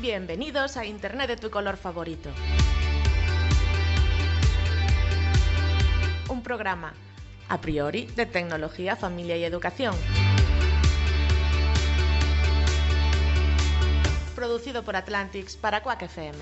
Bienvenidos a Internet de tu color favorito. Un programa, a priori, de tecnología, familia y educación. Producido por Atlantics para Quack FM.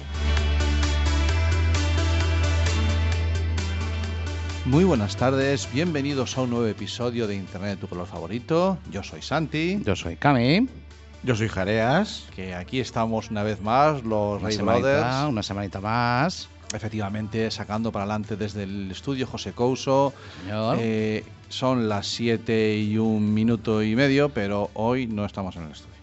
Muy buenas tardes, bienvenidos a un nuevo episodio de Internet de tu color favorito. Yo soy Santi. Yo soy Cami. Yo soy Jareas. Que aquí estamos una vez más, los Una Ray semanita, Brothers. una semanita más. Efectivamente, sacando para adelante desde el estudio José Couso. Señor. Eh, son las 7 y un minuto y medio, pero hoy no estamos en el estudio.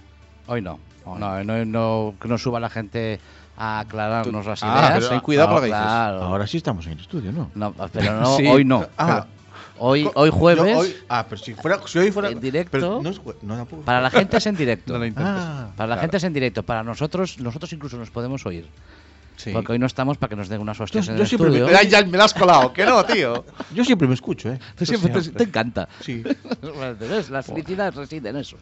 Hoy no. Hoy No, no, no, que no suba la gente a aclararnos las Ah, ideas. pero ten cuidado No, con lo que dices. claro. Ahora sí estamos en el estudio, ¿no? No, pero no, Sí. hoy no. Ah. Hoy, hoy jueves, Yo hoy- ah, pero si, fuera, si hoy fuera. En directo. pero no, es no para la gente es en directo. No lo intentes. Ah, para la claro. gente es en directo. Para nosotros, nosotros incluso nos podemos oír. Sí. Porque hoy no estamos para que nos den unas hostias Yo- en yo el siempre me- estudio. Ya me la has colado, que no, tío. Yo siempre me escucho, ¿eh? Tú siempre te, encanta. Sí. ¿Ves? La felicidad reside en eso.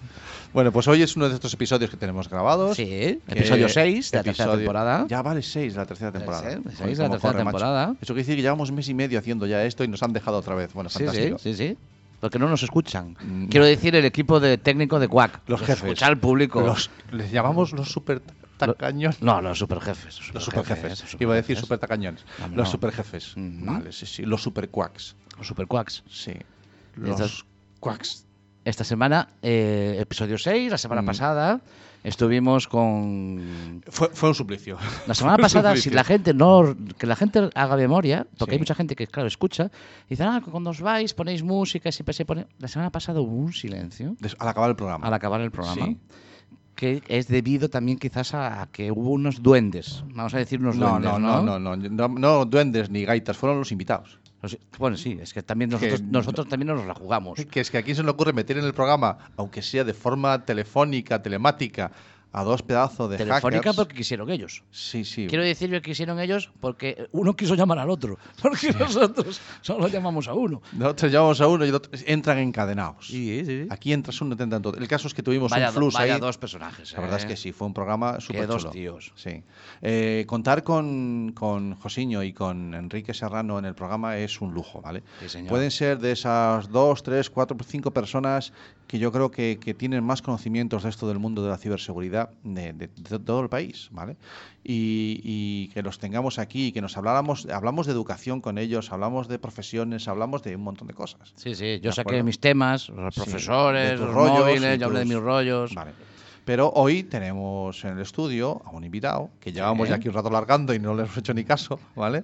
Bueno, pues hoy es uno de estos episodios que tenemos grabados. Sí, episodio 6 de la tercera temporada. Ya vale 6 de la tercera temporada. Sí, Joder, seis de la tercera corre, macho. temporada. Eso quiere decir que llevamos un mes y medio haciendo ya esto y nos han dejado otra vez. Bueno, Sí, sí, fantástico. sí, sí. Porque no nos escuchan. Mm. Quiero decir, el equipo de técnico de Quack. Los jefes. Escuchar al público. Los- les llamamos los super No, los superjefes. Los superjefes. los Iba a decir super tacañones. No, Los superjefes. Ujú. Vale, sí, sí. Los super quacks. Los superquacks. Sí. Los estos- quacks. Esta semana, eh, episodio 6. La semana Mm. pasada estuvimos con. Fue, fue un suplicio. La semana pasada, si la gente no. Que la gente haga memoria, porque Sí. hay mucha gente que, claro, escucha, y dice, ah, cuando os vais ponéis música siempre se pone. La semana pasada hubo un silencio Des- Al acabar el programa. al acabar el programa. Sí. Que es debido también quizás a, que hubo unos duendes. Vamos a decir unos No, duendes. no, No, no, no, no, no, no duendes ni gaitas, fueron los invitados. Bueno, sí, es que también nosotros, Que- nosotros también nos la jugamos. Que es que aquí se le ocurre meter en el programa, aunque sea de forma telefónica, telemática, a dos pedazos de Telefónica hackers. porque quisieron ellos. Sí, sí. Quiero decir que quisieron ellos porque uno quiso llamar al otro. Porque nosotros solo llamamos a uno. Nosotros llamamos a uno y entran encadenados. Sí, sí. Aquí entras uno, te entran todos. El caso es que tuvimos Vaya, un do- flux vaya ahí. dos personajes. La verdad es ¿eh? que sí, fue un programa súper dos chulo. tíos. Sí. Eh, contar con, con Josiño y con Enrique Serrano en el programa es un lujo, ¿vale? Sí, señor. Pueden ser de esas dos, tres, cuatro, cinco personas que yo creo que, que tienen más conocimientos de esto del mundo de la ciberseguridad de, de- de todo el país, ¿vale? Y, y que los tengamos aquí, y que nos habláramos, hablamos de educación con ellos, hablamos de profesiones, hablamos de un montón de cosas. Sí, sí. Yo ¿De saqué acuerdo? mis temas, los profesores, los rollos móviles, yo hablé de mis rollos. Vale. Pero hoy tenemos en el estudio a un invitado, que llevamos ya aquí un rato largando y no le hemos hecho ni caso, ¿vale?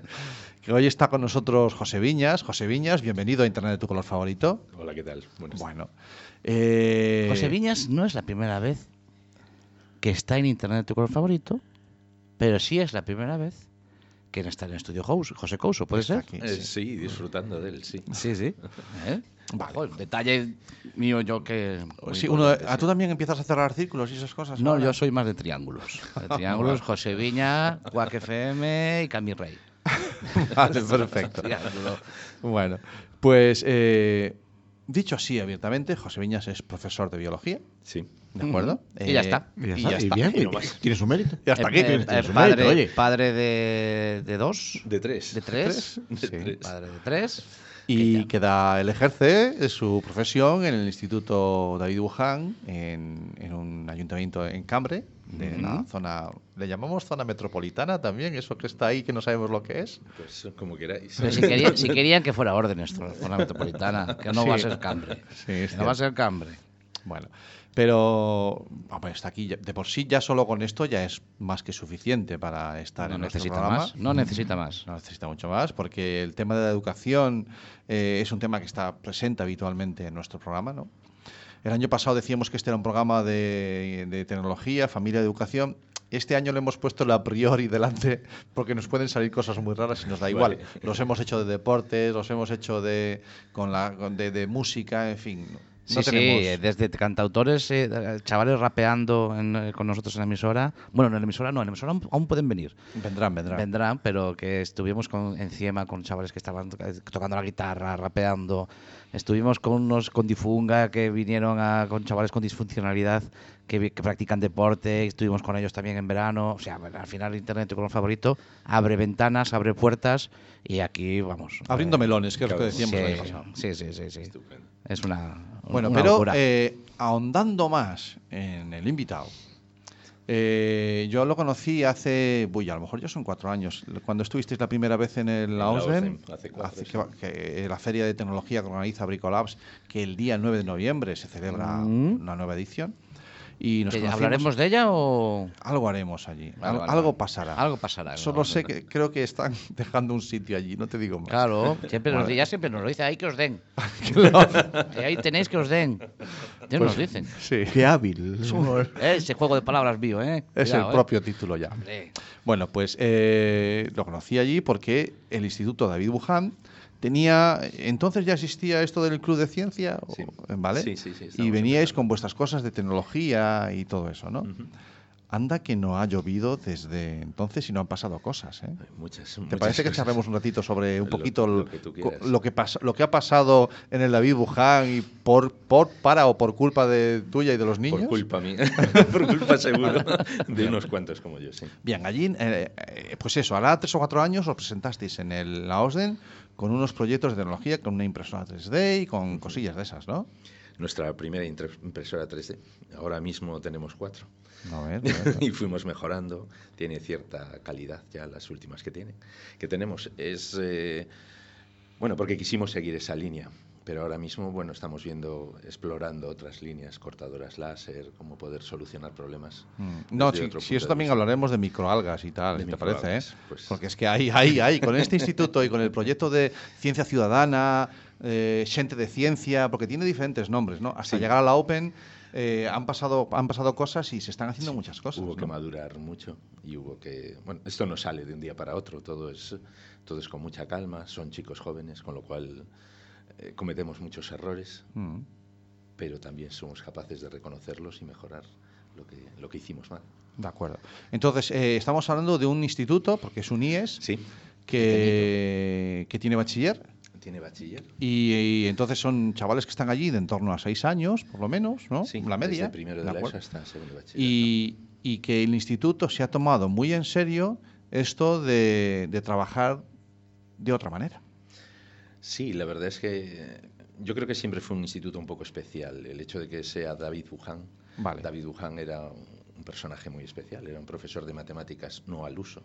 Que hoy está con nosotros José Viñas. José Viñas, bienvenido a Internet de tu color favorito. Hola, ¿qué tal? Buenas Bueno. eh, José Viñas no es la primera vez que está en Internet tu color favorito, pero sí es la primera vez que está en el estudio House, José Couso, ¿puede está ser? aquí, Eh, sí. sí, disfrutando de él, sí. Sí, sí. ¿Eh? Joder, detalle mío yo que... Sí, uno, ¿A sí. tú también empiezas a cerrar círculos y esas cosas? No, ahora? yo soy más de triángulos. De triángulos, José Viña, Quack FM y Cami Rey. Vale, perfecto. Bueno, pues eh, dicho así abiertamente, José Viñas es profesor de biología, Sí. ¿De acuerdo? Y ya Eh, está. Y ya y está. y bien, Y y no más. tiene su mérito. Ya está Eh, aquí. eh, tiene su padre, mérito, oye. padre de, de dos, De tres. de tres, De Sí. tres. padre de tres. Y que da, él ejerce su profesión en el Instituto David Wuhan, en, en un ayuntamiento en Cambre, de la zona, le llamamos zona metropolitana también, eso que está ahí que no sabemos lo que es. Pues como queráis. Pero si, querían, si querían que fuera orden esto, la zona metropolitana, que no va a ser Cambre. Sí, es que no va a ser Cambre. Bueno, pero vamos, está aquí. De por sí, ya solo con esto ya es más que suficiente para estar No en nuestro programa. más. No necesita más. No necesita mucho más, porque el tema de la educación eh, es un tema que está presente habitualmente en nuestro programa, ¿no? El año pasado decíamos que este era un programa de, de tecnología, familia, educación. Este año le hemos puesto la priori delante porque nos pueden salir cosas muy raras y nos da igual. Vale. Los hemos hecho de deportes, los hemos hecho de, con la, con- de, de música, en fin. No Sí, tenemos... sí, desde cantautores, eh, chavales rapeando en, eh, con nosotros en la emisora. Bueno, en la emisora no, en la emisora aún, aún pueden venir. Vendrán, vendrán. Vendrán, pero que estuvimos con, en Ciema con chavales que estaban to- tocando la guitarra, rapeando. Estuvimos con unos con Difunga que vinieron a, con chavales con disfuncionalidad que, que practican deporte. Estuvimos con ellos también en verano. O sea, al final Internet, tu color favorito, abre ventanas, abre puertas y aquí vamos. Abriendo eh, melones, que es lo que decíamos el año Sí, pasado. sí, sí, sí, sí. Estupendo. Es una. Bueno, una pero eh, ahondando más en el invitado, eh, yo lo conocí hace, uy, a lo mejor ya son cuatro años, cuando estuvisteis la primera vez en el OSDEM, hace cuatro, que que, eh, la feria de tecnología que organiza Bricolabs, que el día 9 de noviembre se celebra Mm. una nueva edición. Y nos ¿Que conocimos- ¿Hablaremos de ella o.? Algo haremos allí, algo pasará. Algo pasará. Solo ¿no? sé que creo que están dejando un sitio allí, no te digo más. Claro, siempre nos, ya siempre nos lo dice, ahí que os den. Eh, ahí tenéis que os den. Ya nos dicen. Sí, Qué hábil. Eh, Ese juego de palabras mío, ¿eh? es Cuidado, el eh. propio título ya. Hombre. Bueno, pues eh, lo conocí allí porque el Instituto David Buján tenía. Entonces ya existía esto del Club de Ciencia, Sí. ¿vale? Sí, sí, sí, y veníais con vuestras cosas de tecnología y todo eso, ¿no? Anda que no ha llovido desde entonces y no han pasado cosas, ¿eh? Hay Muchas, ¿Te muchas parece que cosas. charlemos un ratito sobre un Lo- poquito lo el- que lo que pas- lo que ha pasado en el David Buján y por, por para o por culpa de tuya y de los niños? Por culpa mía. Por culpa seguro de unos cuantos como yo, sí. Bien, allí, eh, eh, pues eso, hará tres o cuatro años os presentasteis en el, la OSDEN con unos proyectos de tecnología, con una impresora 3D y con cosillas de esas, ¿no? Nuestra primera impresora 3D. Ahora mismo tenemos cuatro. No, a ver, a ver. y fuimos mejorando. Tiene cierta calidad ya las últimas que tiene. Que tenemos. Es. eh, bueno, porque quisimos seguir esa línea. Pero ahora mismo, bueno, estamos viendo, explorando otras líneas, cortadoras láser, cómo poder solucionar problemas. Mm. No, punto eso también hablaremos de microalgas y tal, De si ¿te parece? eh? pues. Porque es que hay, hay, hay, con este instituto y con el proyecto de ciencia ciudadana, eh, gente de ciencia, porque tiene diferentes nombres, ¿no? Hasta Sí. llegar a la Open eh, han, pasado, han pasado cosas y se están haciendo muchas cosas. Hubo que madurar mucho y hubo que... Bueno, esto no sale de un día para otro, todo es, todo es con mucha calma, son chicos jóvenes, con lo cual eh, cometemos muchos errores, Mm. pero también somos capaces de reconocerlos y mejorar lo que, lo que hicimos mal. De acuerdo. Entonces, eh, estamos hablando de un instituto, porque es un IES, Sí, que, que tiene bachiller. tiene bachiller. Y, y entonces son chavales que están allí de en torno a seis años, por lo menos, ¿no? Sí, la media. desde primero de ¿de la hasta segundo bachiller. y, y que el instituto se ha tomado muy en serio esto de, de trabajar de otra manera. Sí, la verdad es que eh, yo creo que siempre fue un instituto un poco especial. El hecho de que sea David Buján. Vale. David Buján era un personaje muy especial. Era un profesor de matemáticas no al uso.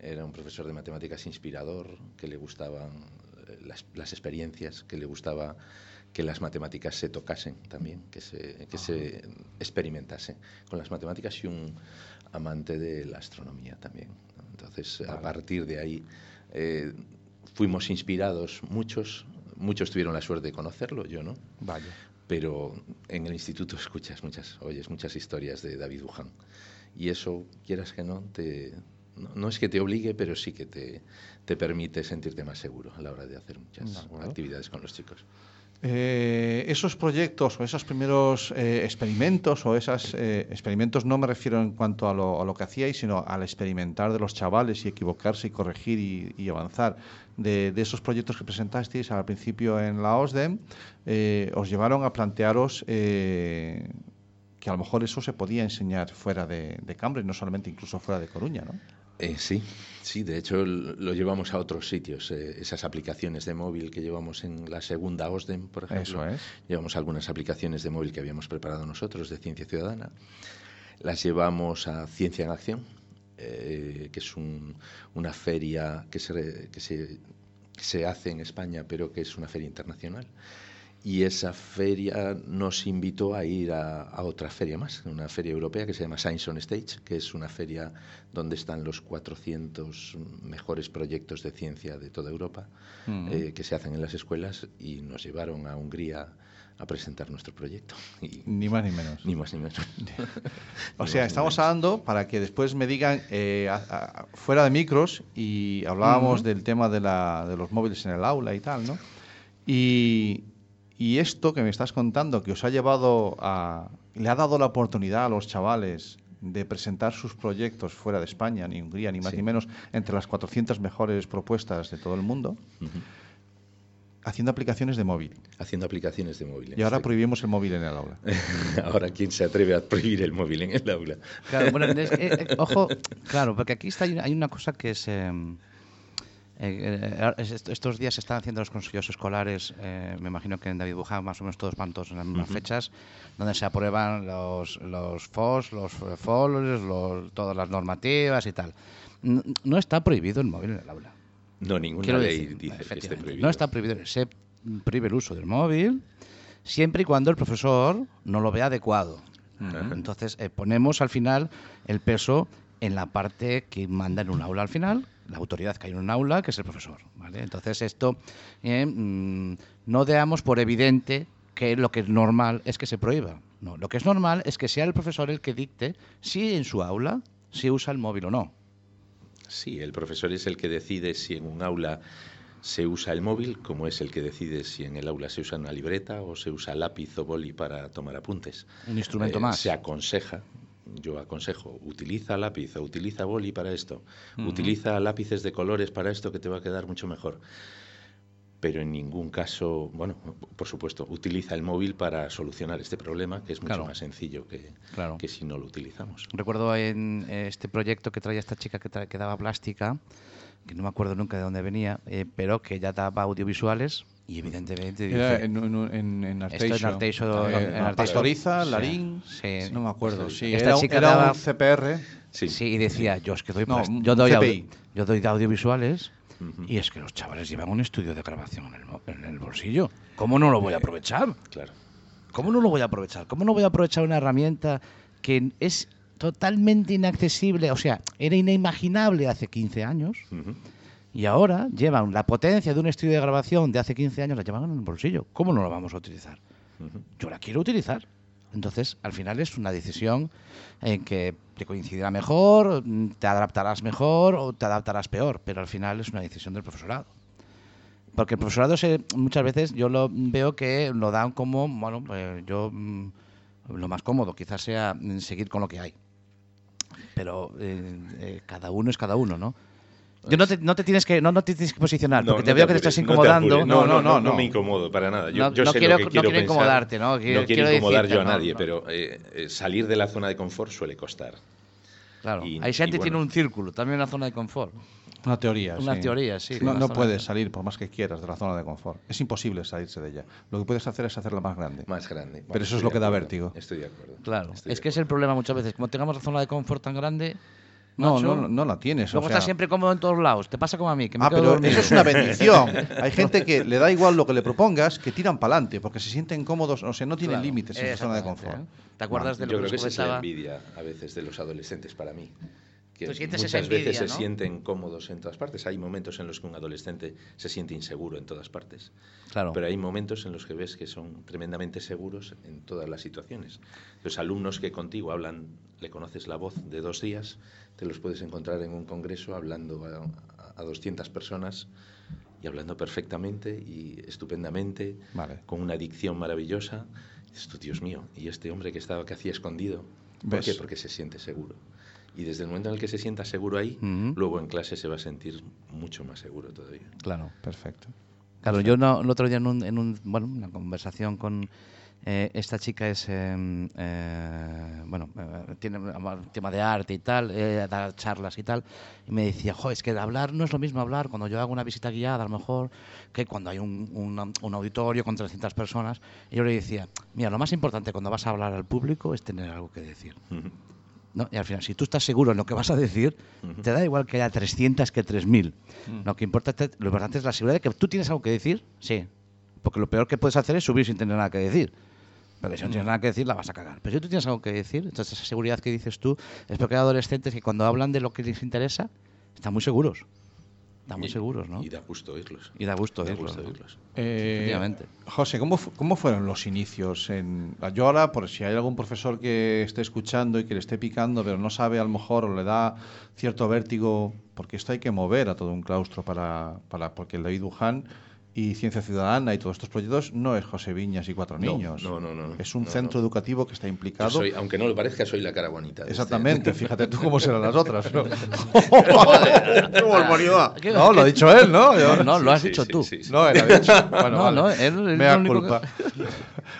Era un profesor de matemáticas inspirador, que le gustaban eh, las, las experiencias, que le gustaba que las matemáticas se tocasen también, que se, que se experimentase con las matemáticas y un amante de la astronomía también. ¿no? Entonces, a partir de ahí, eh, fuimos inspirados muchos, muchos tuvieron la suerte de conocerlo, yo no, Vaya. pero en el instituto escuchas muchas, oyes muchas historias de David Buján. Y eso, quieras que no, te, no, no es que te obligue, pero sí que te, te permite sentirte más seguro a la hora de hacer muchas actividades con los chicos. Eh, esos proyectos o esos primeros eh, experimentos o esos experimentos no me refiero en cuanto a lo, que hacíais, sino al experimentar de los chavales y equivocarse y corregir y, avanzar. De, esos proyectos que presentasteis al principio en la OSDEM, eh, os llevaron a plantearos eh, que a lo mejor eso se podía enseñar fuera de, de Cambridge, no solamente incluso fuera de Coruña, ¿no? Eh, sí, sí, de hecho lo llevamos a otros sitios. eh, esas aplicaciones de móvil que llevamos en la segunda OSDEM, por ejemplo. Eso es. Llevamos algunas aplicaciones de móvil que habíamos preparado nosotros de Ciencia Ciudadana. Las llevamos a Ciencia en Acción, eh, que es un- una feria que se, que, se, que se hace en España, pero que es una feria internacional. Y esa feria nos invitó a ir a, a otra feria más, una feria europea que se llama Science on Stage, que es una feria donde están los 400 mejores proyectos de ciencia de toda Europa eh, que se hacen en las escuelas y nos llevaron a Hungría a presentar nuestro proyecto. Y, Ni más ni menos. ni más ni menos. O sea, estamos hablando para que después me digan eh, a- a- fuera de micros y hablábamos del tema de, la, de los móviles en el aula y tal, ¿no? Y, y esto que me estás contando, que os ha llevado a... le ha dado la oportunidad a los chavales de presentar sus proyectos fuera de España, ni Hungría, ni más Sí. ni menos, entre las 400 mejores propuestas de todo el mundo, haciendo aplicaciones de móvil. Haciendo aplicaciones de móvil. Y ahora prohibimos el móvil en el aula. Ahora, ¿quién se atreve a prohibir el móvil en el aula? Claro, bueno, es- eh, eh, ojo, claro, porque aquí está, hay una- hay una cosa que es... eh, eh, eh, es- est- estos días se están haciendo los consejos escolares, eh, me imagino que en David Buján más o menos todos van todos en las mismas fechas, donde se aprueban los, los FOS, los FOLs, los, todas las normativas y tal. N- No está prohibido el móvil en el aula. No, ninguna Quiero ley decir, dice que esté prohibido. No está prohibido, se prohíbe el uso del móvil siempre y cuando el profesor no lo vea adecuado. Ajá. Entonces eh, ponemos al final el peso en la parte que manda en un aula al final, la autoridad que hay en un aula, que es el profesor. ¿vale? Entonces esto eh, mm, no damos por evidente que lo que es normal es que se prohíba. No, lo que es normal es que sea el profesor el que dicte si en su aula se usa el móvil o no. Sí, el profesor es el que decide si en un aula se usa el móvil, como es el que decide si en el aula se usa una libreta o se usa lápiz o boli para tomar apuntes. Un instrumento Eh, más. Se aconseja, yo aconsejo, utiliza lápiz o utiliza boli para esto, utiliza lápices de colores para esto que te va a quedar mucho mejor. Pero en ningún caso, bueno, por supuesto, utiliza el móvil para solucionar este problema, que es mucho Claro. más sencillo que, Claro. que si no lo utilizamos. Recuerdo en eh, este proyecto que traía esta chica que, tra- que daba plástica, que no me acuerdo nunca de dónde venía, eh, pero que ya daba audiovisuales y evidentemente... Era en, en, en, en Esto en Arteixo. Arteixo, Eh, en Arteixo. Pastoriza, Sí, Larín. sí. No me acuerdo. Sí, Esta era, un- chica era daba- un CPR. Sí, Sí, y decía, yo es que doy, No, yo doy, audio- yo doy de audiovisuales Ujú. y es que los chavales llevan un estudio de grabación en el, mo- en el bolsillo. ¿Cómo no lo voy a aprovechar? claro. ¿Cómo no lo voy a aprovechar? ¿Cómo no voy a aprovechar una herramienta que es totalmente inaccesible? O sea, era inimaginable hace 15 años Ujú. Y ahora llevan la potencia de un estudio de grabación de hace 15 años, la llevan en el bolsillo. ¿Cómo no la vamos a utilizar? Yo la quiero utilizar. Entonces, al final es una decisión en que te coincidirá mejor, te adaptarás mejor o te adaptarás peor, pero al final es una decisión del profesorado. Porque el profesorado se- muchas veces yo lo veo que lo dan como, bueno, pues yo mm, lo más cómodo quizás sea mm, seguir con lo que hay. Pero eh, eh, cada uno es cada uno, ¿no? Yo no te, no te tienes que no, no te tienes que posicionar, porque te veo que te estás no incomodando. No, no, no, no, no. me incomodo para nada. Yo, No- yo no sé quiero- lo que no quiero quiero pensar. incomodarte, ¿no? Quiero- quiero quiero incomodar decirte, yo a no, nadie, no. pero eh, eh, salir de la zona de confort suele costar. Claro. Y- Hay gente y que tiene un círculo, también una zona de confort. Una teoría. Una sí. teoría, sí, No, no puedes de- salir por más que quieras de la zona de confort. Es imposible salirse de ella. Lo que puedes hacer es hacerla más grande. Más grande. Pero eso es lo que da acuerdo. vértigo. Estoy de acuerdo. Claro. Estoy es que es el problema muchas veces. Como tengamos la zona de confort tan grande. No, no, no la tienes. Luego o sea- estás siempre cómodo en todos lados. Te pasa como a mí, que me Ah, quedo pero dormido. eso es una bendición. Hay gente que le da igual lo que le propongas, que tiran para adelante, porque se sienten cómodos, o sea, no tienen Claro, límites en su zona de confort. ¿eh? ¿Te acuerdas de lo Yo que creo que esa es la envidia a veces de los adolescentes para mí. Que muchas envidia, veces se sienten cómodos en todas partes. Hay momentos en los que un adolescente se siente inseguro en todas partes. Claro. Pero hay momentos en los que ves que son tremendamente seguros en todas las situaciones. Los alumnos que contigo hablan, le conoces la voz de dos días, te los puedes encontrar en un congreso hablando a, a 200 personas y hablando perfectamente y estupendamente, Vale. con una dicción maravillosa. Dices tú, Dios mío, y este hombre que estaba que hacía escondido, ¿por ¿Ves? qué? Porque se siente seguro. Y desde el momento en el que se sienta seguro ahí, Ujú. luego en clase se va a sentir mucho más seguro todavía. Claro. Perfecto. Claro, yo no, el otro día en, un, en un- bueno, una conversación con eh, esta chica es, eh, eh, bueno, eh, tiene un tema de arte y tal, eh, da charlas y tal, y me decía, jo, es que hablar no es lo mismo hablar cuando yo hago una visita guiada, a lo mejor, que cuando hay un, un- un auditorio con 300 personas. Y yo le decía, mira, lo más importante cuando vas a hablar al público es tener algo que decir. Ujú. ¿No? Y al final, si tú estás seguro en lo que vas a decir, te da igual que haya 300 que 3.000. Lo que importa, lo importante es la seguridad de que tú tienes algo que decir, sí. Porque lo peor que puedes hacer es subir sin tener nada que decir. Porque si no tienes nada que decir, la vas a cagar. Pero si tú tienes algo que decir, entonces esa seguridad que dices tú, es porque hay adolescentes que cuando hablan de lo que les interesa, están muy seguros. Estamos Y- seguros, ¿no? Y da gusto oírlos. Y da gusto Da oírlos, gusto ¿no? oírlos. Eh, Efectivamente. José, ¿cómo, ¿cómo fueron los inicios? En... Yo ahora, por si hay algún profesor que esté escuchando y que le esté picando, pero no sabe a lo mejor o le da cierto vértigo, porque esto hay que mover a todo un claustro para, para porque el David Buján y Ciencia Ciudadana y todos estos proyectos no es José Viñas y Cuatro Niños. no, no, no, no. Es un No, centro no. educativo que está implicado. soy, aunque no lo parezca, soy la cara bonita. este- Exactamente, fíjate tú cómo serán las otras. ¿no? ¡Qué barbaridad! no, lo ha dicho él, ¿no? Yo- No, no, lo has Sí, dicho sí, tú. sí, sí. No, él ha dicho. Bueno, No, vale. no, él es Mea único culpa.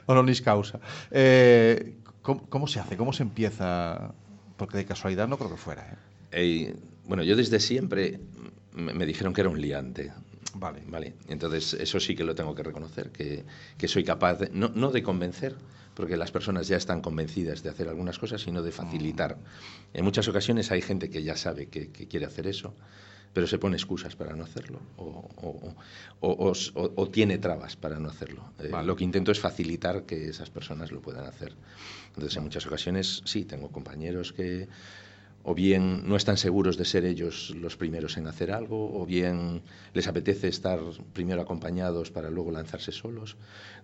Honoris causa. Eh, ¿cómo, cómo se hace? ¿Cómo se empieza? Porque de casualidad no creo que fuera. ¿eh? Bueno, yo desde siempre me, me dijeron que era un liante. Vale. Vale, entonces eso sí que lo tengo que reconocer, que, que soy capaz, de- no, no de convencer, porque las personas ya están convencidas de hacer algunas cosas, sino de facilitar. En muchas ocasiones hay gente que ya sabe que, que quiere hacer eso, pero se pone excusas para no hacerlo, o, o- tiene trabas para no hacerlo. Eh. Lo que intento es facilitar que esas personas lo puedan hacer. Entonces, en muchas ocasiones, sí, tengo compañeros que o bien no están seguros de ser ellos los primeros en hacer algo, o bien les apetece estar primero acompañados para luego lanzarse solos.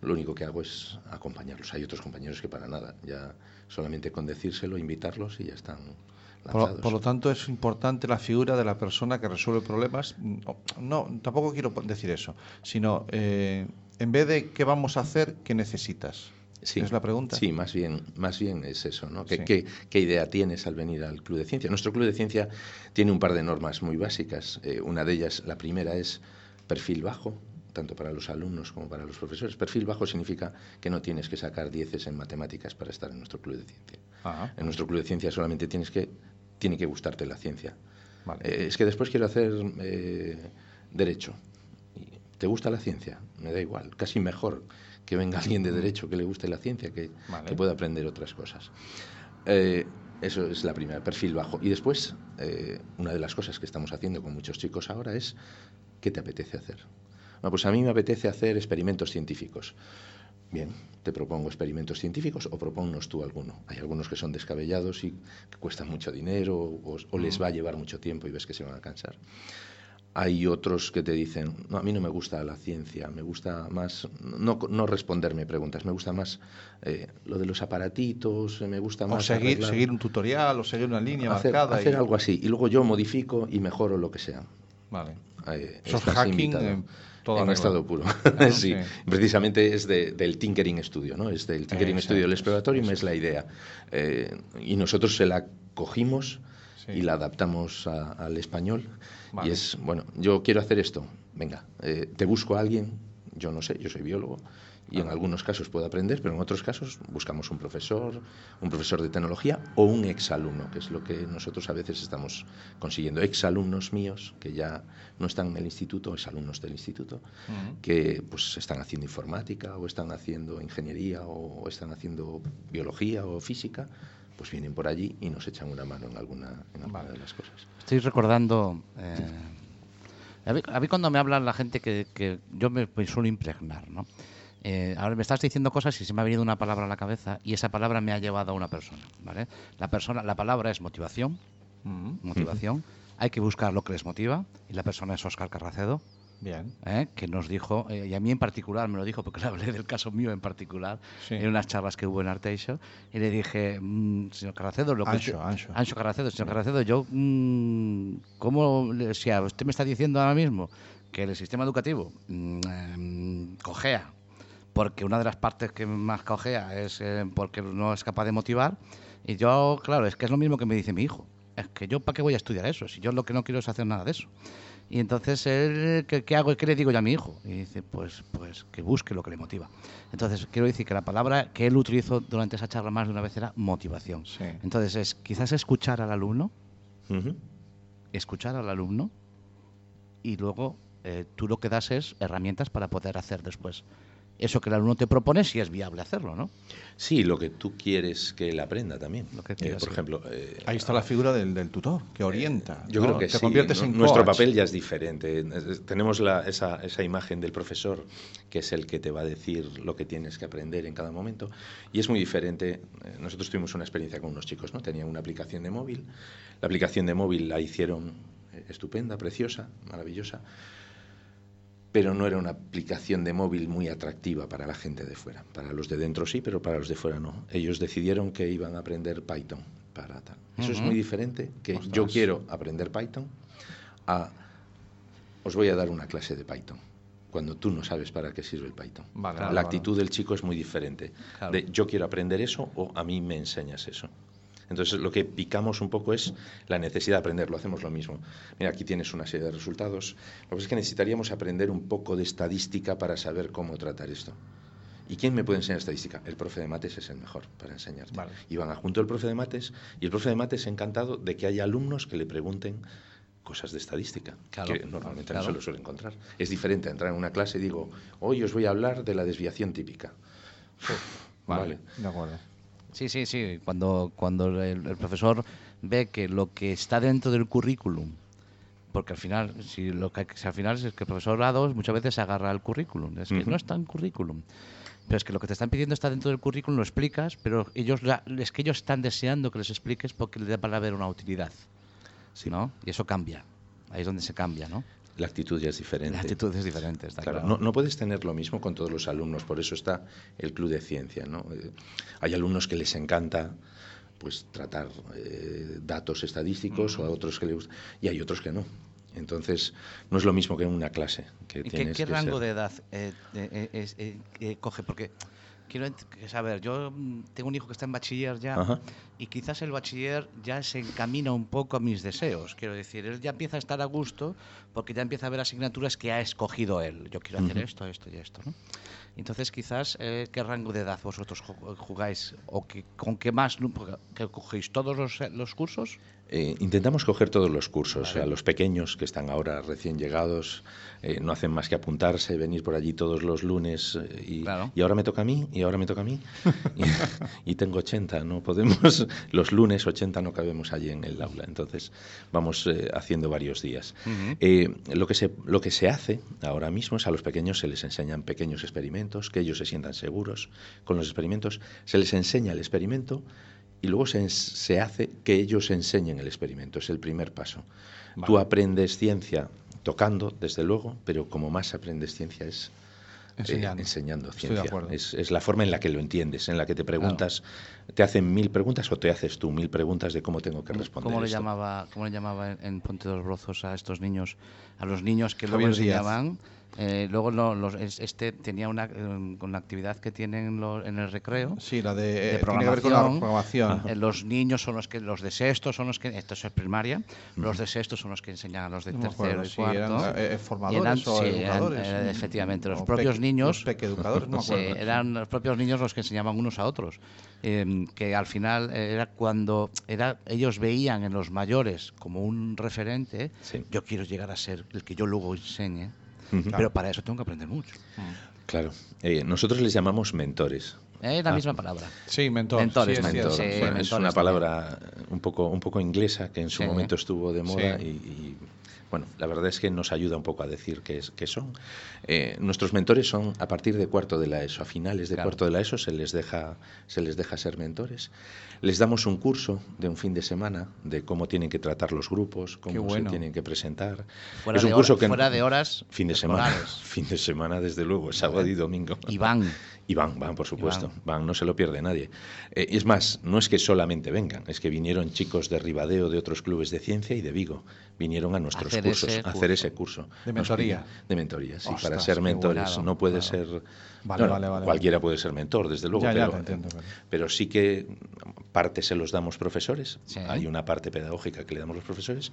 Lo único que hago es acompañarlos. Hay otros compañeros que para nada, ya solamente con decírselo, invitarlos y ya están Por, por lo tanto, es importante la figura de la persona que resuelve problemas. No, no, tampoco quiero decir eso, sino eh, en vez de qué vamos a hacer, ¿qué necesitas? Sí, ¿Es la pregunta? Sí, más bien, más bien es eso, ¿no? ¿Qué, Sí. qué- qué idea tienes al venir al Club de Ciencia? Nuestro Club de Ciencia tiene un par de normas muy básicas. Eh, una de ellas, la primera es perfil bajo, tanto para los alumnos como para los profesores. Perfil bajo significa que no tienes que sacar dieces en matemáticas para estar en nuestro Club de Ciencia. Ajá, En nuestro Club de Ciencia solamente tienes que, tiene que gustarte la ciencia. vale. Eh, es que después quiero hacer eh, derecho. ¿Te gusta la ciencia? Me da igual. Casi mejor que venga alguien de derecho que le guste la ciencia, que, Vale. que pueda aprender otras cosas. Eh, eso es la primera, perfil bajo. Y después, eh, una de las cosas que estamos haciendo con muchos chicos ahora es, ¿qué te apetece hacer? Bueno, pues a mí me apetece hacer experimentos científicos. Bien, te propongo experimentos científicos o propónnos tú alguno. Hay algunos que son descabellados y que cuestan mucho dinero o, o les va a llevar mucho tiempo y ves que se van a cansar. Hay otros que te dicen, no, a mí no me gusta la ciencia, me gusta más, no, no responderme preguntas, me gusta más eh, lo de los aparatitos, me gusta o más... seguir, arreglar- seguir un tutorial, o seguir una línea hacer, marcada. hacer y- algo así. Y luego yo modifico y mejoro lo que sea. Vale. Eh, Eso es estás hacking en toda en estado puro. Ah, sí. Precisamente es de- del Tinkering Studio, ¿no? Es del Tinkering Exacto, Studio. El Exploratorium eso es la idea. Eh, y nosotros se la cogimos Sí. y la adaptamos a- al español. Vale. Y es, bueno, yo quiero hacer esto. Venga, eh, te busco a alguien. Yo no sé, yo soy biólogo. Y en algunos casos puedo aprender, pero en otros casos buscamos un profesor, un profesor de tecnología o un exalumno, que es lo que nosotros a veces estamos consiguiendo. Exalumnos míos que ya no están en el instituto, exalumnos del instituto, que pues están haciendo informática o están haciendo ingeniería o están haciendo biología o física, pues vienen por allí y nos echan una mano en alguna, en alguna Vale. de las cosas. Estoy recordando. eh, a, mí, a mí cuando me habla la gente que, que yo me, me suelo impregnar, ¿no? Eh, ahora me estás diciendo cosas y se me ha venido una palabra a la cabeza y esa palabra me ha llevado a una persona, ¿vale? La persona, la palabra es motivación, motivación. Hay que buscar lo que les motiva y la persona es Oscar Carracedo. Bien. ¿eh? que nos dijo, eh, y a mí en particular me lo dijo porque le hablé del caso mío en particular, Sí. en unas charlas que hubo en Arteixo, y le dije, "Mm, señor Carracedo, lo que Ancho, usted- Ancho. Carracedo, señor Carracedo, yo, mm, ¿cómo, le- si a usted me está diciendo ahora mismo que el sistema educativo mm, em, cojea, porque una de las partes que más cojea es eh, porque no es capaz de motivar, y yo, claro, es que es lo mismo que me dice mi hijo. Es que yo, ¿para qué voy a estudiar eso? Si yo lo que no quiero es hacer nada de eso. Y entonces, él, ¿qué, qué hago? ¿Qué le digo yo a mi hijo? Y dice, pues, pues que busque lo que le motiva. Entonces, quiero decir que la palabra que él utilizó durante esa charla más de una vez era motivación. Sí. Entonces, es quizás escuchar al alumno, escuchar al alumno, y luego eh, tú lo que das es herramientas para poder hacer después eso que el alumno te propone, si es viable hacerlo, ¿no? Sí, lo que tú quieres que él aprenda también. Lo que Eh, por ejemplo, eh, Ahí está la figura del, del tutor, que orienta. Yo ¿no? creo que Te sí. conviertes en Nuestro coach. papel ya es diferente. Tenemos la- esa, esa imagen del profesor, que es el que te va a decir lo que tienes que aprender en cada momento. Y es muy diferente. Eh, Nosotros tuvimos una experiencia con unos chicos, ¿no? Tenían una aplicación de móvil. La aplicación de móvil la hicieron eh, estupenda, preciosa, maravillosa, pero no era una aplicación de móvil muy atractiva para la gente de fuera. Para los de dentro sí, pero para los de fuera no. Ellos decidieron que iban a aprender Python para tal. Eso es muy diferente que yo quiero aprender Python a os voy a dar una clase de Python cuando tú no sabes para qué sirve el Python. Vale, la actitud del chico es muy diferente. Claro. De yo quiero aprender eso o a mí me enseñas eso. Entonces lo que picamos un poco es la necesidad de aprenderlo, hacemos lo mismo. Mira, aquí tienes una serie de resultados. Lo que pasa es que necesitaríamos aprender un poco de estadística para saber cómo tratar esto. ¿Y quién me puede enseñar estadística? El profe de mates es el mejor para enseñarte. Vale. Y van adjunto el profe de mates y el profe de mates encantado de que haya alumnos que le pregunten cosas de estadística, Claro, que normalmente claro. no se lo suele encontrar. Es diferente a entrar en una clase y digo, hoy os voy a hablar de la desviación típica. Vale. De acuerdo. Sí, sí, sí. Cuando, cuando el, el profesor ve que lo que está dentro del currículum, porque al final, si lo que, si al final es que el profesorado muchas veces se agarra al currículum, es que no está en currículum. Pero es que lo que te están pidiendo está dentro del currículum, lo explicas, pero ellos es que ellos están deseando que les expliques porque les da para ver una utilidad. Sí. ¿no? Y eso cambia. Ahí es donde se cambia, ¿no? La actitud ya es diferente. La actitud es diferente, está Claro, claro. no, no puedes tener lo mismo con todos los alumnos, por eso está el club de ciencia. ¿no? Eh, hay alumnos que les encanta pues tratar eh, datos estadísticos o a otros que les gusta y hay otros que no. Entonces, no es lo mismo que en una clase. Que ¿Y qué, tienes qué que rango ser- de edad eh, es- eh, eh, coge? Porque quiero saber, yo mm, tengo un hijo que está en bachiller ya Ajá. y quizás el bachiller ya se encamina un poco a mis deseos. Quiero decir, él ya empieza a estar a gusto porque ya empieza a ver asignaturas que ha escogido él. Yo quiero hacer esto, esto y esto. ¿no? Entonces, quizás, eh, ¿qué rango de edad vosotros ju- jugáis? ¿O que, con qué más? ¿Que cogéis todos los, eh, los cursos? Eh, intentamos coger todos los cursos. Vale. A los pequeños que están ahora recién llegados eh, no hacen más que apuntarse, venir por allí todos los lunes eh, y, Claro. y ahora me toca a mí y ahora me toca a mí y, y tengo 80. No podemos los lunes 80 no cabemos allí en el aula. Entonces vamos haciendo varios días. Lo, que se, lo que se hace ahora mismo es a los pequeños se les enseñan pequeños experimentos, que ellos se sientan seguros con los experimentos, se les enseña el experimento y luego se, se hace que ellos enseñen el experimento, es el primer paso. Tú aprendes ciencia tocando, desde luego, pero como más aprendes ciencia es eh, Enseñando. enseñando Estoy de ciencia. Es, es la forma en la que lo entiendes, en la que te preguntas, te hacen mil preguntas o te haces tú mil preguntas de cómo tengo que responder. ¿Cómo le, esto. llamaba, ¿Cómo le llamaba en, Ponte de los Brozos a estos niños? A los niños que luego Díaz. Eh, luego lo- los- es- este tenía una, una actividad que tienen lo- en el recreo. Sí, la de, de eh, tiene que ver con la programación. programación. Eh, los niños son los que, los de sexto son los que, esto es primaria, los de sexto son los que enseñan a los de No tercero acuerdo y cuarto. eran eh, eh, formadores eran- o sí, eran, educadores. eh, efectivamente, los O propios niños. Los pequeeducadores, no Sí, eran los propios niños los que enseñaban unos a otros. eh, que al final era cuando era, ellos veían en los mayores como un referente. Sí. Yo quiero llegar a ser el que yo luego enseñe, Pero para eso tengo que aprender mucho. Claro. Eh, nosotros les llamamos mentores. Es la Ah. misma palabra. Sí, mentor. Mentores, sí, es mentor, sí, Bueno, es mentores una también. palabra un poco, un poco inglesa que en su Sí. momento estuvo de moda Sí. y, y, bueno, la verdad es que nos ayuda un poco a decir qué, es, qué son. Eh, nuestros mentores son a partir de cuarto de la ESO, a finales de Claro. cuarto de la ESO se les, deja, se les deja ser mentores. Les damos un curso de un fin de semana de cómo tienen que tratar los grupos, cómo bueno. se tienen que presentar. Fuera, es un curso hora- que fuera de horas Fin de semana, fin de semana desde luego, sábado y domingo. Y van. Y van, van, por supuesto. van. Van, no se lo pierde nadie. Eh, es más, no es que solamente vengan, es que vinieron chicos de Ribadeo, de otros clubes de ciencia y de Vigo. Vinieron a nuestros Hacer cursos, a hacer ese curso. De mentoría. piden- De mentoría, sí. para ser mentores bueno, no puede claro. ser... Vale, vale, vale, Cualquiera puede ser mentor, desde luego. Ya, pero, entiendo, pero- pero sí que parte se los damos profesores. Sí. Hay una parte pedagógica que le damos los profesores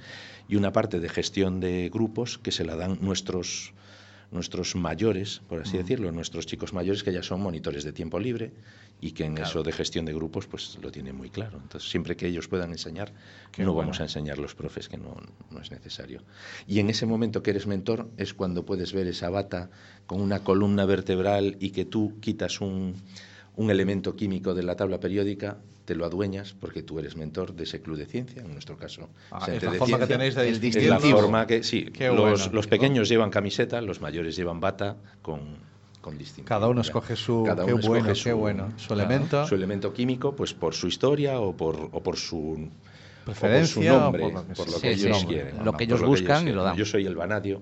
y una parte de gestión de grupos que se la dan nuestros nuestros mayores, por Mm. así decirlo, nuestros chicos mayores que ya son monitores de tiempo libre y que en Claro. eso de gestión de grupos pues lo tienen muy claro. Entonces, siempre que ellos puedan enseñar, Qué no bueno. vamos a enseñar los profes que no, no es necesario. Y en ese momento que eres mentor es cuando puedes ver esa bata con una columna vertebral y que tú quitas un, un elemento químico de la tabla periódica, te lo adueñas porque tú eres mentor de ese club de ciencia, en nuestro caso. Ah, es la forma que ciencia. tenéis de El Es la forma que, sí, Qué los, bueno. los pequeños llevan camiseta, los mayores llevan bata con, con. Cada uno escoge su. Cada qué uno bueno, escoge qué su- bueno. Su claro. elemento. su elemento químico, pues por su historia o por, o por su por su Preferencia, nombre, por lo que por sea. lo que Sí, ellos sí, quieren. lo que Por ellos buscan y lo dan. Yo soy el vanadio.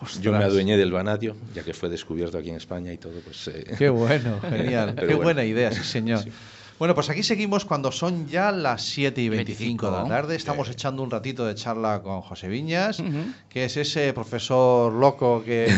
Ostras. Yo me adueñé del vanadio, ya que fue descubierto aquí en España y todo, pues... eh, Qué bueno, genial. Qué bueno. buena idea, sí, señor. Bueno, pues aquí seguimos cuando son ya las 7 y 25 de la 25. tarde. Estamos echando un ratito de charla con José Viñas, que es ese profesor loco que,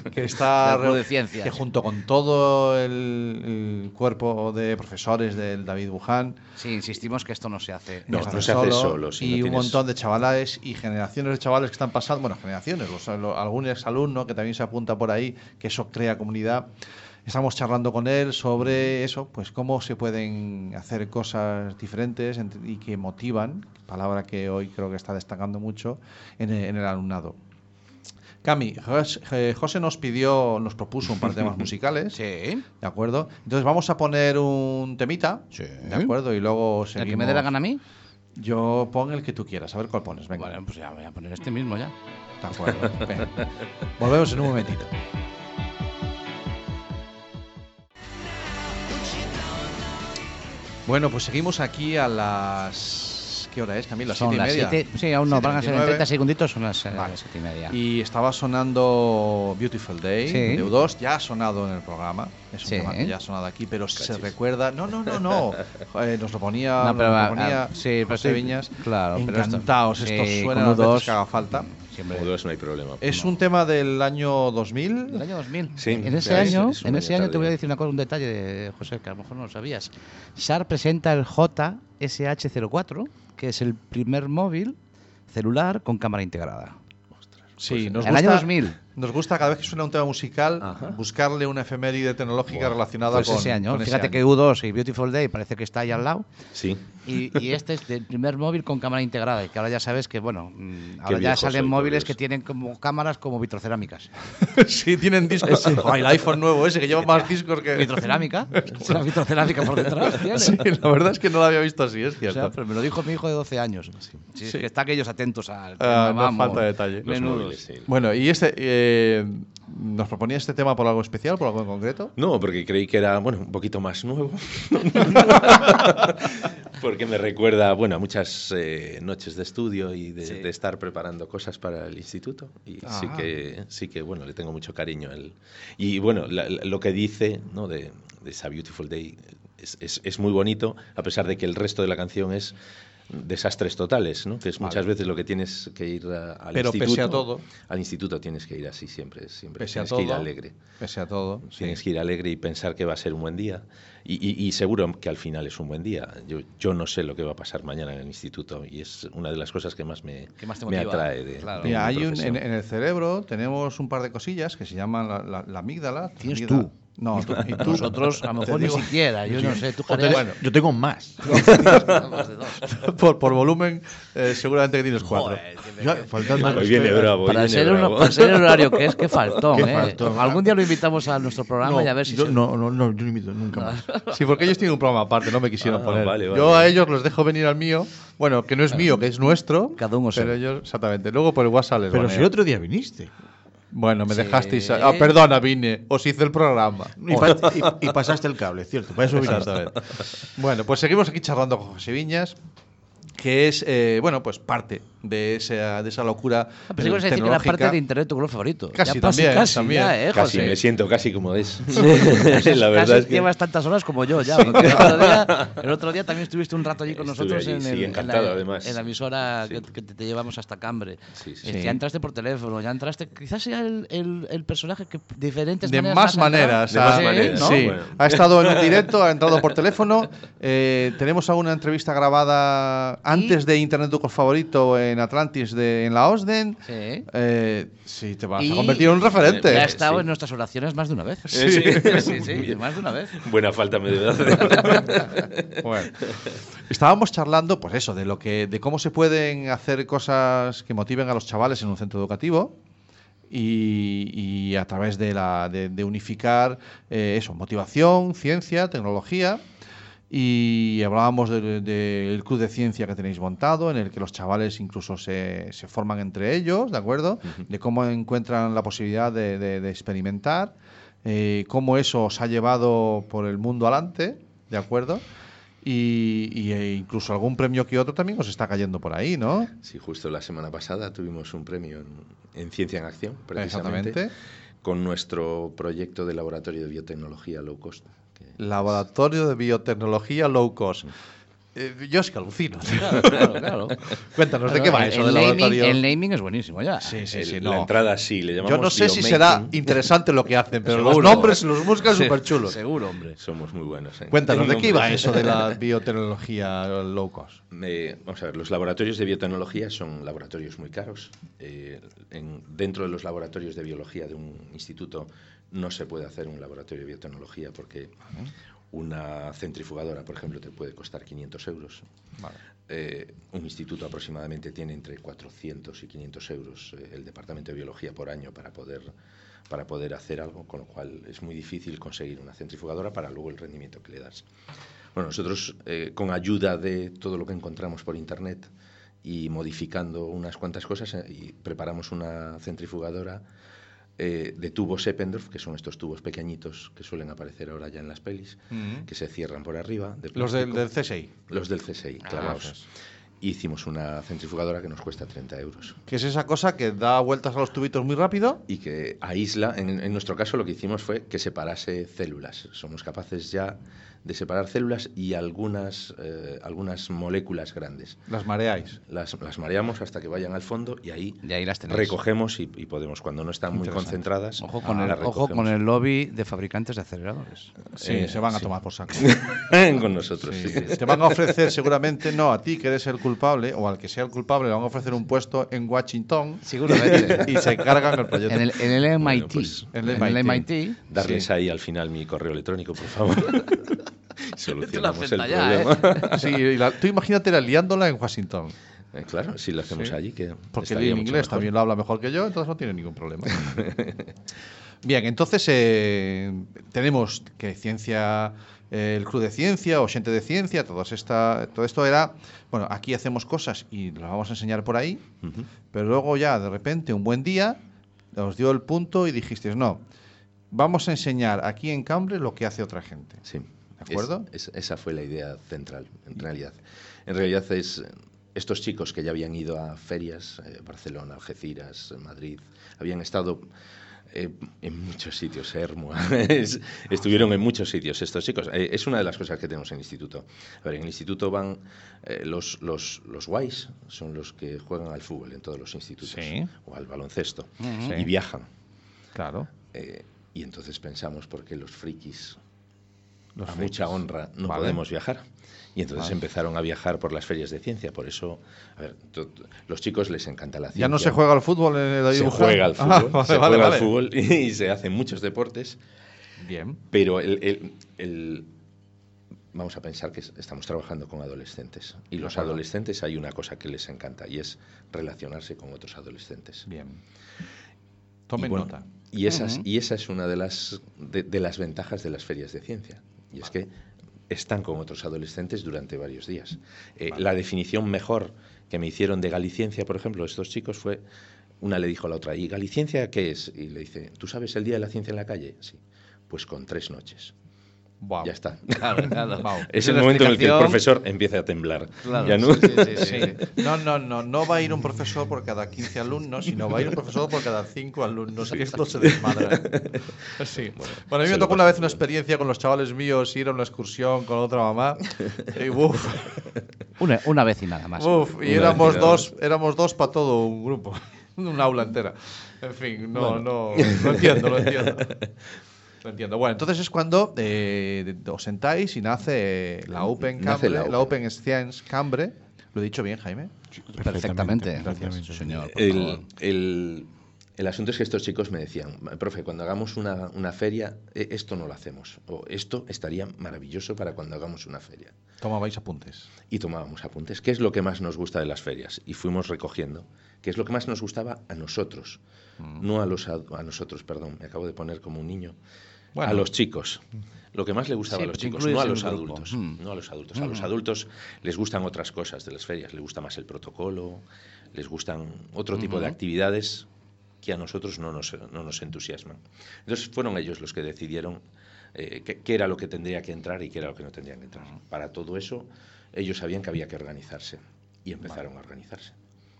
que está. De Ciencias. Que junto con todo el, el cuerpo de profesores del David Buján. Sí, insistimos que esto no se hace. No, no se hace solo, si y no un montón de chavales y generaciones de chavales que están pasando, bueno, generaciones, los, lo- algún exalumno que también se apunta por ahí, que eso crea comunidad. Estamos charlando con él sobre eso, pues cómo se pueden hacer cosas diferentes ent- y que motivan, palabra que hoy creo que está destacando mucho en el, en el alumnado. Cami, eh, José nos pidió, nos propuso un par de temas musicales. Sí. ¿De acuerdo? Entonces vamos a poner un temita. Sí. ¿De acuerdo? Y luego ¿El seguimos. que me dé la gana a mí? Yo pon el que tú quieras, a ver cuál pones. Venga. Bueno, pues ya voy a poner este mismo ya. De acuerdo. Volvemos en un momentito. Bueno, pues seguimos aquí a las. ¿Qué hora es, Camilo? ¿Las Son siete y las media? siete. Sí, aún no, van a ser en 7:29. 30 segunditos, son las eh, Vale. siete y media. Y estaba sonando Beautiful Day Sí. de U2, ya ha sonado en el programa, es un Sí. tema que ya ha sonado aquí, pero se Cachis. recuerda, no, no, no, no, nos lo ponía, No, pero nos va- lo ponía ah, sí, pero José sí, Viñas, claro, pero esto- encantados, esto, sí, suena U2, que haga falta. Siempre. Como dos no hay problema. Es un tema del año 2000, Del año 2000. Sí, en ese año, es en ese año te voy a decir una cosa, un detalle de José, que a lo mejor no lo sabías. SAR presenta el JSH04, que es el primer móvil celular con cámara integrada. sí, nos el gusta, año 2000. Nos gusta cada vez que suena un tema musical Ajá. buscarle una efeméride tecnológica Buah, relacionada Pues con, ese año. con ese Fíjate año. que U2 y Beautiful Day parece que está ahí al lado. Sí. Y, y este es del primer móvil con cámara integrada. Y que ahora ya sabes que, bueno, mm, ahora ya salen móviles que tienen como cámaras como vitrocerámicas. sí, tienen discos. Ay, el iPhone nuevo ese que lleva más discos que... ¿Vitrocerámica? Una vitrocerámica por detrás. tiene. Sí, la verdad es que no lo había visto así, es O cierto. sea, pero me lo dijo mi hijo de 12 años. Sí, es Sí. que están aquellos atentos al tema, no falta detalle. Los móviles, sí. Bueno, ¿y este eh, nos proponía este tema por algo especial, por algo en concreto? No, porque creí que era, bueno, un poquito más nuevo. porque me recuerda, bueno, a muchas eh, noches de estudio y de, Sí. de estar preparando cosas para el instituto. Y sí Ah. que, sí que, bueno, le tengo mucho cariño. él. Y bueno, la- la- lo que dice, ¿no? De, de esa Beautiful Day es, es- es muy bonito, a pesar de que el resto de la canción es desastres totales, ¿no? Que es muchas veces lo que tienes que ir a- al Pero instituto. pese a todo. Al instituto tienes que ir así siempre, siempre. Pese a tienes que ir todo, alegre. Pese a todo. sí. Tienes que ir alegre y pensar que va a ser un buen día. Y, y- y seguro que al final es un buen día. Yo, yo no sé lo que va a pasar mañana en el instituto y es una de las cosas que más me, más te me atrae de, claro. de Mira, mi hay un, en, en el cerebro tenemos un par de cosillas que se llaman la, la- la amígdala. Tienes amígdala. tú. No, tú, y tú. Nosotros, a lo mejor ni digo- siquiera. Yo no sé. Tú te- Bueno. yo tengo más. más de dos. por, por volumen, eh, seguramente que tienes cuatro. Joder, que viene bravo. hoy Para viene ser, uno, para ser el horario que es, que faltón, Qué ¿eh? faltón. Algún día lo invitamos a nuestro programa no, y a ver si yo, se- no, no, no, yo no invito nunca más. Sí, porque ellos tienen un programa aparte, no me quisieron Ah, poner. vale, vale, Yo a ellos los dejo venir al mío. Bueno, que no es mío, que es nuestro. Cada uno Pero ellos, exactamente. Luego por el WhatsApp les Pero si el otro día viniste. Bueno, me Sí. dejasteis. Ah, perdona, vine. Os hice el programa. Y, pa- y- y pasaste el cable, cierto. Para eso bueno, pues seguimos aquí charlando con José Viñas, que es, eh, bueno, pues parte de esa, de esa locura Ah, ibas a decir que era parte de Internet tu color favorito. Casi Ya casi, también, casi, también. ya, ¿eh, Casi José? me siento casi como es. Casi la verdad es que llevas tantas horas como yo ya. porque el, otro día, el otro día también estuviste un rato allí con Estuve nosotros allí, en, sí, el- en la, además. en la emisora Sí. que, que te, te llevamos hasta Cambre. Sí, sí. Este, Ya entraste por teléfono, ya entraste. Quizás sea el, el, el personaje que diferentes De maneras más maneras. De ha- más maneras, sí. ¿no? Bueno. Ha estado en un directo, ha entrado por teléfono. eh, tenemos alguna entrevista grabada antes de Internet tu favorito en Atlantis, de, en la OSDEN. Sí. Eh, sí, te vas Y a convertir en un referente. Ya ha Eh, estado sí. en nuestras oraciones más de una vez. Sí. sí, sí, más de una vez. Buena falta me hacer. Bueno, estábamos charlando, pues eso, de lo que, de cómo se pueden hacer cosas que motiven a los chavales en un centro educativo y, y a través de la, de, de unificar eh, eso, motivación, ciencia, tecnología. Y hablábamos del club de ciencia que tenéis montado, en el que los chavales incluso se, se forman entre ellos, ¿de acuerdo? De cómo encuentran la posibilidad de, experimentar, eh, cómo eso os ha llevado por el mundo adelante, ¿de acuerdo? y, y, e incluso algún premio que otro también os está cayendo por ahí, ¿no? Sí, justo la semana pasada tuvimos un premio en, en Ciencia en Acción, precisamente, Exactamente. con nuestro proyecto de laboratorio de biotecnología low cost. Laboratorio de Biotecnología Low Cost. Eh, yo es que alucino. Claro, claro, claro. Cuéntanos, ¿de qué va eso el del naming, laboratorio? el naming es buenísimo ya. Sí, sí, el- sí, La entrada sí, le llamamos Yo no sé si será interesante lo que hacen, pero los nombres los buscan súper chulos. Seguro, hombre. Somos muy buenos. ¿eh? Cuéntanos, ¿de qué iba eso de la biotecnología low cost? Eh, vamos a ver, los laboratorios de biotecnología son laboratorios muy caros. En- dentro de los laboratorios de biología de un instituto no se puede hacer un laboratorio de biotecnología porque una centrifugadora, por ejemplo, te puede costar 500 euros. Eh, un instituto aproximadamente tiene entre 400 y 500 euros eh, el departamento de biología por año para poder, para poder hacer algo, con lo cual es muy difícil conseguir una centrifugadora para luego el rendimiento que le das. Bueno, nosotros, eh, con ayuda de todo lo que encontramos por internet y modificando unas cuantas cosas, y preparamos una centrifugadora eh, de tubos Eppendorf, que son estos tubos pequeñitos que suelen aparecer ahora ya en las pelis, que se cierran por arriba. de Los del, del CSI. Los del CSI, clavados. eso es. Hicimos una centrifugadora que nos cuesta 30 euros Que es esa cosa que da vueltas a los tubitos muy rápido. y que aísla, en, en nuestro caso lo que hicimos fue que separase células. Somos capaces ya de separar células y algunas, eh, algunas moléculas grandes. Las mareáis. Las, las mareamos hasta que vayan al fondo y ahí Y ahí las tenéis. recogemos y, y podemos, cuando no están muy concentradas, Ojo con, ah, el, ojo con el lobby de fabricantes de aceleradores. Sí, Eh, se van a sí. tomar por saco. con nosotros. Sí, sí. Te van a ofrecer seguramente, no a ti que eres el culpable, o al que sea el culpable, le van a ofrecer un puesto en Washington Seguramente. y se cargan el proyecto. en, el, en el MIT. pues, en el en el MIT. MIT. Darles Sí. ahí al final mi correo electrónico, por favor. Solucionamos el ya, ¿eh? problema. Sí, y la- tú imagínate la liándola en Washington. Eh, claro, si lo hacemos Sí. allí, que Porque estaría en inglés mejor. también lo habla mejor que yo, entonces no tiene ningún problema. Bien, entonces eh, tenemos que ciencia, eh, el club de ciencia o gente de ciencia, todos esta, todo esto era, bueno, aquí hacemos cosas y las vamos a enseñar por ahí, Ujú. pero luego ya de repente un buen día os dio el punto y dijisteis, no, vamos a enseñar aquí en Cambre lo que hace otra gente. Sí. ¿De acuerdo? Es- es- esa fue la idea central, en realidad. En realidad es eh, estos chicos que ya habían ido a ferias, eh, Barcelona, Algeciras, eh, Madrid, habían estado eh, en muchos sitios, Hermua, es- estuvieron en muchos sitios estos chicos. Eh, es una de las cosas que tenemos en el instituto. A ver, en el instituto van eh, los, los, los guays, son los que juegan al fútbol en todos los institutos, Sí. o al baloncesto, y viajan. Claro. Eh, y entonces pensamos, ¿por qué los frikis Los a mucha honra no Vale. podemos viajar. Y entonces Vale. empezaron a viajar por las ferias de ciencia. Por eso, a ver, los chicos les encanta la ciencia. Ya no se juega al fútbol en el Se juega al fútbol, Ah, vale, se juega al fútbol y, se hacen muchos deportes, Bien. pero el, el- el- vamos a pensar que es- estamos trabajando con adolescentes. Y los adolescentes hay una cosa que les encanta y es relacionarse con otros adolescentes. Bien. Y Tomen bueno, nota. Y, esas, y esa es una de las, de, de las ventajas de las ferias de ciencia. Y es que están con otros adolescentes durante varios días. Eh, La definición mejor que me hicieron de galiciencia, por ejemplo, estos chicos fue, una le dijo a la otra, ¿y galiciencia qué es? Y le dice, ¿tú sabes el Día de la Ciencia en la calle? Sí. Pues con tres noches. Guau. Ya está. Claro, claro. Vau. Es el momento en el que el profesor empieza a temblar. Claro, Ya no- sí, sí, sí. No, no, no, no va a ir un profesor por cada 15 alumnos, sino va a ir un profesor por cada 5 alumnos y esto se desmadra. Sí. Bueno, a mí me tocó una vez una experiencia con los chavales míos, ir a una excursión con otra mamá. Y, uf, Una, una vez y nada más. uf, y Una éramos dos, éramos dos para todo un grupo, un aula entera. En fin, no, no, lo entiendo, lo entiendo. Lo entiendo. Bueno, entonces es cuando eh, os sentáis y nace la Open Nace Cambre, la la Open. Open Science Cambre. ¿Lo he dicho bien, Jaime? Perfectamente. Perfectamente. Sí, señor, por El, favor. el- el asunto es que estos chicos me decían, profe, cuando hagamos una, una feria, eh, esto no lo hacemos. O esto estaría maravilloso para cuando hagamos una feria. Tomabais apuntes. Y tomábamos apuntes. ¿Qué es lo que más nos gusta de las ferias? Y fuimos recogiendo. ¿Qué es lo que más nos gustaba a nosotros? No a, los, ad- a nosotros, perdón, me acabo de poner como un niño. Bueno. A los chicos. Lo que más le gustaba Sí, a los chicos, no a los adultos. Mm. No a los adultos. A los adultos les gustan otras cosas de las ferias. Les gusta más el protocolo, les gustan otro tipo de actividades que a nosotros no nos, no nos entusiasman. Entonces fueron ellos los que decidieron eh, qué, era lo que tendría que entrar y qué era lo que no tendría que entrar. Para todo eso, ellos sabían que había que organizarse y empezaron a organizarse.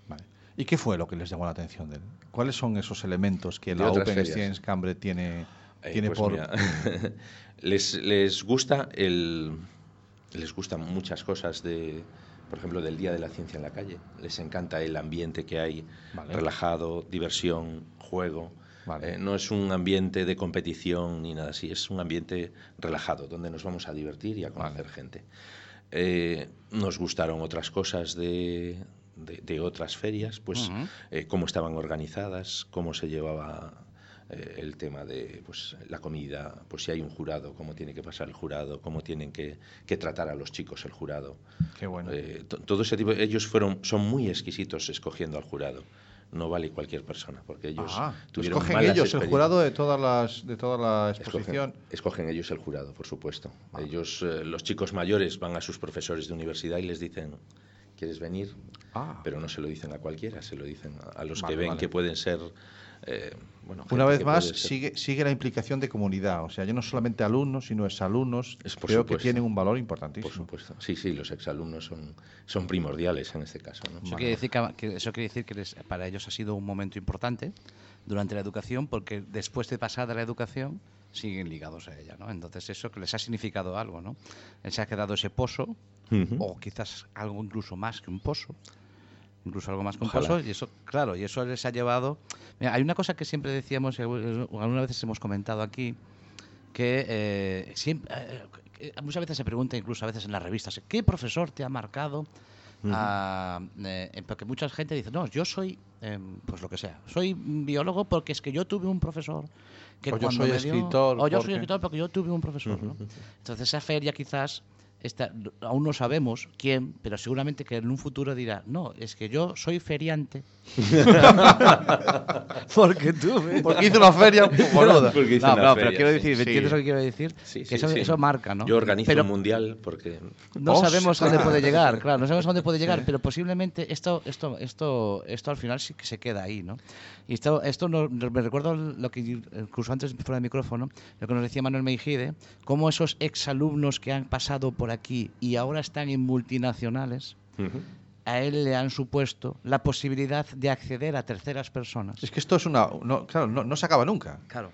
Vale. ¿Y qué fue lo que les llamó la atención de él? ¿Cuáles son esos elementos que De la Open. Science Cambre tiene, tiene pues por... mira, les, les gusta el les gustan muchas cosas de por ejemplo del día de la ciencia en la calle les encanta el ambiente que hay Vale. relajado diversión juego Vale. Eh, no es un ambiente de competición ni nada así es un ambiente relajado donde nos vamos a divertir y a conocer Vale. gente Eh, nos gustaron otras cosas de, de, de otras ferias, pues eh, cómo estaban organizadas, cómo se llevaba eh, el tema de pues, la comida, pues si hay un jurado, cómo tiene que pasar el jurado, cómo tienen que, que tratar a los chicos el jurado. Qué bueno. Eh, to- todo ese tipo, ellos fueron, son muy exquisitos escogiendo al jurado. No vale cualquier persona, porque ellos Ah, tuvieron escogen malas ellos el jurado de todas las de toda la exposición. Escogen, escogen ellos el jurado, por supuesto. Ellos, eh, los chicos mayores, van a sus profesores de universidad y les dicen, ¿quieres venir? Ah. Pero no se lo dicen a cualquiera, se lo dicen a, a los Vale, que ven vale. que pueden ser... eh, bueno, Una vez que más, sigue, sigue la implicación de comunidad. O sea, ya no solamente alumnos, sino exalumnos. Es por creo que supuesto. tienen un valor Por importantísimo. supuesto. Sí, sí, los exalumnos son, son primordiales en este caso. ¿no? Eso quiere decir que, que- eso quiere decir que les- para ellos ha sido un momento importante durante la educación, porque después de pasar de la educación siguen ligados a ella, ¿no? Entonces eso que les ha significado algo, ¿no? Les ha quedado ese pozo, Ujú. o quizás algo incluso más que un pozo, incluso algo más Ojalá. pozo, y eso, claro, y eso les ha llevado... Mira, hay una cosa que siempre decíamos, y algunas veces hemos comentado aquí, que eh, siempre, eh, muchas veces se pregunta, incluso a veces en las revistas, ¿qué profesor te ha marcado? Ah, eh, eh, porque mucha gente dice, no, yo soy, em, pues lo que sea, soy biólogo porque es que yo tuve un profesor que O yo cuando soy me dio- escritor o yo porque- soy escritor porque yo tuve un profesor. ¿no? Entonces esa feria quizás está, aún no sabemos quién, pero seguramente que en un futuro dirá, no, es que yo soy feriante. porque tuve. Porque hizo una feria boluda. Porque hice No, una no, pero feria, quiero sí. decir, ¿me Sí. entiendes lo que quiero decir? Sí, que sí, eso, sí. eso marca, ¿no? Yo organizo Pero- un mundial porque... no Ostras. sabemos a dónde puede llegar, claro, no sabemos a dónde puede llegar, pero posiblemente esto, esto, esto, esto al final sí que se queda ahí, ¿no? Y esto, esto no- me recuerdo lo que incluso antes fuera del micrófono, lo que nos decía Manuel Meijide, cómo esos exalumnos que han pasado por aquí y ahora están en multinacionales, a él le han supuesto la posibilidad de acceder a terceras personas. Es que esto es una. No, claro, no, no se acaba nunca. Claro.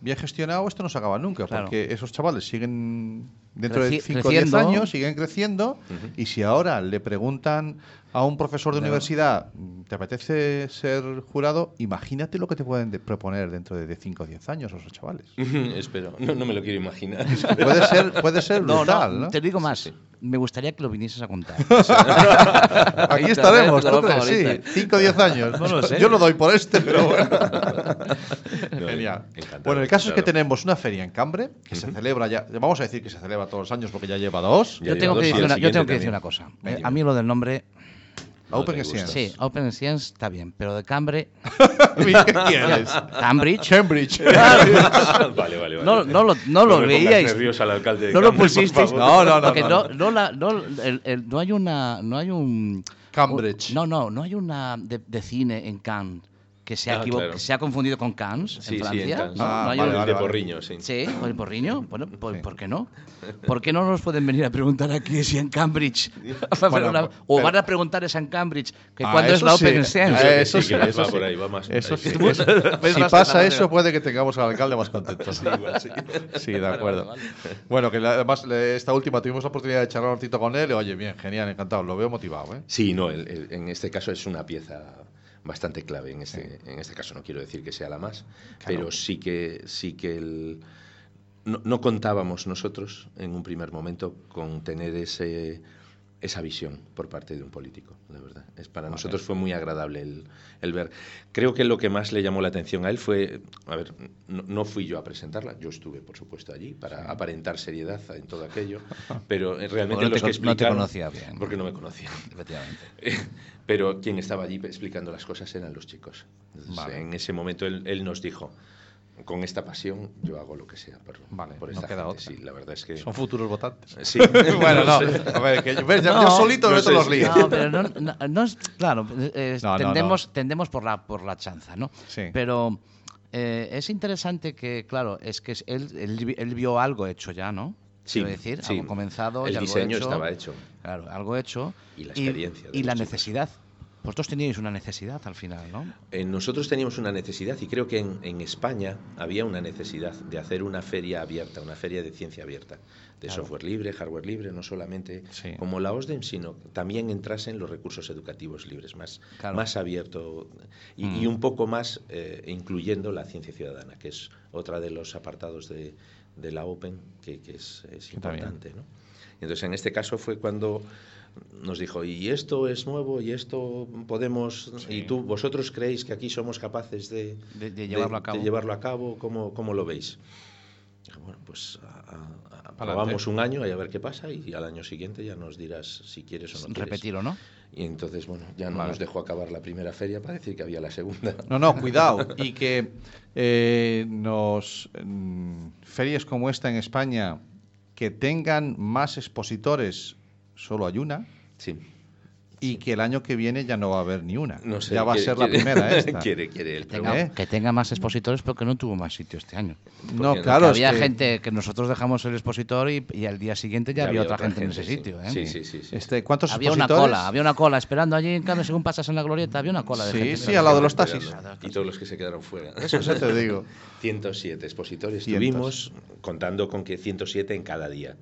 Bien gestionado, esto no se acaba nunca. Claro. Porque esos chavales siguen. Dentro de Creci- 5 o 10 creciendo. años siguen creciendo. Y si ahora le preguntan a un profesor de Claro. universidad, ¿te apetece ser jurado? Imagínate lo que te pueden de- proponer dentro de 5 o 10 años esos chavales. Espero, no, no me lo quiero imaginar. Puede ser, puede ser No, brutal, no, ¿no? te digo más. Me gustaría que lo vinieses a contar. Aquí estaremos, ¿tú Claro, crees? Sí, favorita. 5 o 10 años. No lo sé. Yo lo doy por este, pero bueno. No, Genial. encantado, Bueno, el caso es que tenemos una feria en Cambre que se celebra ya. Vamos a decir que se celebra todos los años porque ya lleva dos. Ya yo lleva tengo dos que decir una, yo siguiente tengo que decir también. una cosa. Eh, a mí lo del nombre, No Open. Science. sí, Open Science está bien, pero de Cambre. Cambridge, Cambridge. vale, vale, vale. no, no lo, no lo veíais. nervioso al alcalde de No lo pusisteis. No, no, no, Porque no, no, no. no la- no, el- el- no hay una, no hay un Cambridge. no, no, no hay una de, de cine en Cannes que se ha, Ah, claro. que se ha confundido con Cannes Sí, sí, en en Francia. Cannes. No, Ah, no hay vale, un- El vale, de vale. Porriño, sí. Sí, o el porriño. Bueno, ¿por, Sí. ¿por qué no? ¿Por qué no nos pueden venir a preguntar aquí si en Cambridge? Bueno, o pero- van a preguntar es en Cambridge que Ah, cuando es eso la sí. Open Science. Eh, Sí, eso sí, sí, que va eso por sí. ahí, va más Eso sí. sí. Pues, si pasa eso, puede que tengamos al alcalde más contento. Sí, Sí, de acuerdo. Bueno, que la- además esta última tuvimos la oportunidad de charlar un ratito con él. y, Oye, bien, genial, encantado. Lo veo motivado, ¿eh? Sí, no, el- el- en este caso es una pieza bastante clave. En este, en este caso no quiero decir que sea la más, pero sí que, sí que el, no, no contábamos nosotros en un primer momento con tener ese, esa visión por parte de un político, la verdad. Es, para nosotros fue muy agradable el, el ver. Creo que lo que más le llamó la atención a él fue, a ver, no, no fui yo a presentarla, yo estuve, por supuesto, allí para aparentar seriedad en todo aquello, pero eh, realmente no los te que con- no te explicaron... conocía bien. Porque no me conocía. Efectivamente. Pero quien estaba allí explicando las cosas eran los chicos. Entonces, Vale. En ese momento él, él nos dijo, con esta pasión yo hago lo que sea por, Vale, por no esta queda gente". otra. Sí, la verdad es que... Son futuros votantes. Sí. bueno, no. A ver, que, ves, ya, No, yo solito no meto los líos. No, pero no, no- no es. Claro, eh, No, no, tendemos, tendemos por, la, por la chanza, ¿no? Sí. Pero Eh, es interesante que, claro, es que es- él, él, él vio algo hecho ya, ¿no? Sí, Quiero decir, sí. algo comenzado y El algo diseño hecho. estaba hecho. Claro, algo hecho. Y la experiencia de Y, la necesidad. Vosotros teníais una necesidad al final, ¿no? Eh, nosotros teníamos una necesidad y creo que en, en España había una necesidad de hacer una feria abierta, una feria de ciencia abierta, de Claro. software libre, hardware libre, no solamente Sí. como la OSDEM, sino también entrasen los recursos educativos libres, más, Claro. más abierto y, y Mm. un poco más eh, incluyendo la ciencia ciudadana, que es otra de los apartados de, de la Open que, que es, es importante. ¿no? Y Entonces, en este caso fue cuando nos dijo, y esto es nuevo, y esto podemos, y tú, vosotros creéis que aquí somos capaces de, De- de llevarlo a cabo. llevarlo a cabo, ¿cómo, cómo lo veis? Bueno, pues probamos un año y a ver qué pasa, y al año siguiente ya nos dirás si quieres o no quieres. Repetirlo, ¿no? Y entonces, bueno, ya no Vale. nos dejó acabar la primera feria para decir que había la segunda. No, no, cuidado. Y que eh, nos mm, ferias como esta en España que tengan más expositores, solo hay una, Sí. y que el año que viene ya no va a haber ni una. No sé, ya va quiere- a ser la quiere- primera esta. quiere, quiere el Tenga- ¿Eh? Que tenga más expositores porque no tuvo más sitio este año. No, Porque claro. Que es había que- gente que nosotros dejamos el expositor y, y al día siguiente ya, había otra, gente, en ese sí. sitio. ¿eh? Sí, sí, sí. sí. Este, ¿Cuántos Había una expositores? cola, había una cola esperando allí, en cambio, según pasas en la glorieta, había una cola de Sí, gente. sí, al lado de los Esperando. taxis. Y todos los que se quedaron fuera. Eso, eso te digo. 107 expositores Cientos. tuvimos, contando con que 107 en cada día.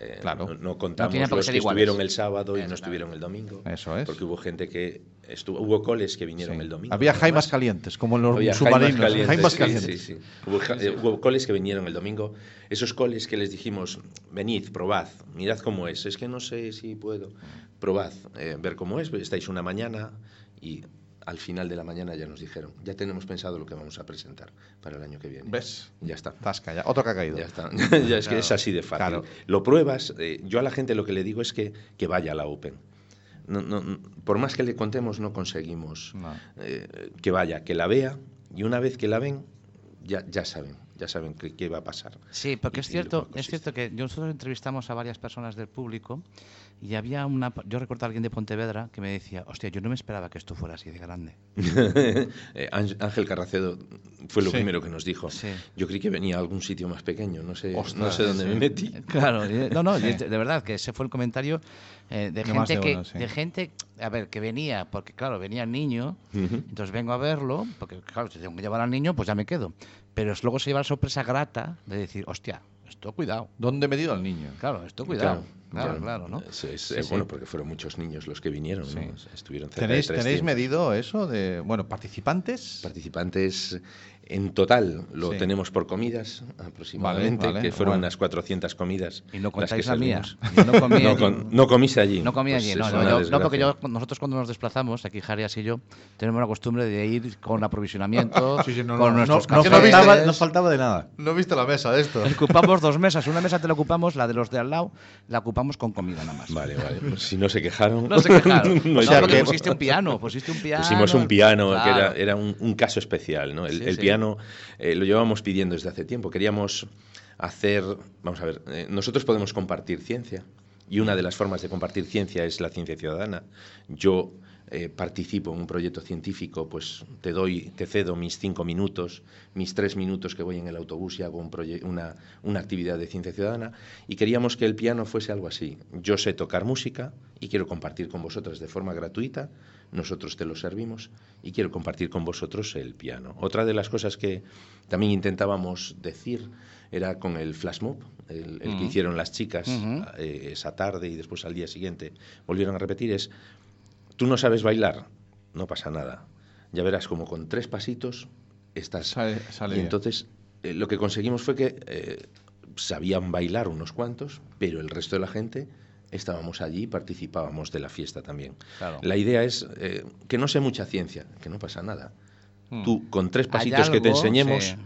Eh, Claro. No, no contamos los que iguales. estuvieron el sábado y no estuvieron el domingo. Eso es. Porque hubo gente que estuvo, hubo coles que vinieron Sí. el domingo. Había jaimas calientes, como en los Había submarinos. jaimas calientes, jaimas calientes. sí, sí. Hubo, eh, hubo coles que vinieron el domingo. Esos coles que les dijimos, venid, probad, mirad cómo es. Es que no sé si puedo. Probad, eh, ver cómo es. Estáis una mañana y al final de la mañana ya nos dijeron, ya tenemos pensado lo que vamos a presentar para el año que viene. ¿Ves? Ya está. Tasca, ya. Otro que ha caído. Ya está. ya es que es así de fácil. Claro. Lo pruebas. eh, yo a la gente lo que le digo es que, que vaya a la Open. No, no, no, por más que le contemos, no conseguimos No. eh, que vaya, que la vea y una vez que la ven, ya, ya saben, ya saben qué, qué va a pasar. Sí, porque Y- es cierto, que es cierto que nosotros entrevistamos a varias personas del público y había una, yo recuerdo a alguien de Pontevedra que me decía, hostia, yo no me esperaba que esto fuera así de grande. Eh, Ángel Carracedo fue lo Sí. primero que nos dijo. Sí. Yo creí que venía a algún sitio más pequeño, no sé, no sé dónde sí. me metí. Claro, no, no, de, verdad que ese fue el comentario eh, de, gente de que, uno, sí. de gente, a ver, que venía, porque claro, venía el niño, entonces vengo a verlo, porque claro, si tengo que llevar al niño, pues ya me quedo. Pero es- luego se lleva la sorpresa grata de decir, hostia, esto cuidado, ¿Dónde he medido al niño? claro, esto cuidado, claro, claro, ¿no? Es- es, Sí, eh, sí. Bueno, porque fueron muchos niños los que vinieron, Sí. ¿no? Estuvieron cerca ¿Tenéis, de ¿Tenéis 300. medido eso de, bueno, participantes? participantes en total lo Sí. tenemos por comidas aproximadamente Vale, vale, que fueron bueno. unas 400 comidas Y no las que contáis la mía. no comí no, allí. con- no comiste allí No comí Pues allí, no, no, yo- no, desgracia. porque yo, nosotros cuando nos desplazamos, aquí Jarias y yo, tenemos la costumbre de ir con aprovisionamiento, Sí, sí, no, con no, nuestros no, no cafés. faltaba, no faltaba de nada. No he visto la mesa de esto. Ocupamos dos mesas, una mesa te la ocupamos, la de los de al lado, la ocupamos con comida nada más. vale vale pues si no se quejaron No se quejaron. no No, hay sea porque problema. pusiste un piano, pusiste un piano. Pusimos un piano, que era, era un, un caso especial. ¿no? El, Sí, el sí. Piano eh, lo llevábamos pidiendo desde hace tiempo. Queríamos hacer, vamos a ver, eh, nosotros podemos compartir ciencia y una de las formas de compartir ciencia es la ciencia ciudadana. Yo eh, participo en un proyecto científico, pues te doy, te cedo mis cinco minutos, mis tres minutos que voy en el autobús y hago un una, una actividad de ciencia ciudadana y queríamos que el piano fuese algo así. Yo sé tocar música y quiero compartir con vosotros de forma gratuita, nosotros te lo servimos y quiero compartir con vosotros el piano. Otra de las cosas que también intentábamos decir era con el flash mob, el, el que hicieron las chicas eh, esa tarde y después al día siguiente volvieron a repetir es tú no sabes bailar, no pasa nada. Ya verás como con tres pasitos estás. Sale- sale y entonces eh, lo que conseguimos fue que eh, sabían bailar unos cuantos, pero el resto de la gente estábamos allí y participábamos de la fiesta también. Claro. La idea es eh, que no sé mucha ciencia, que no pasa nada. Mm. Tú con tres pasitos que te enseñemos sí.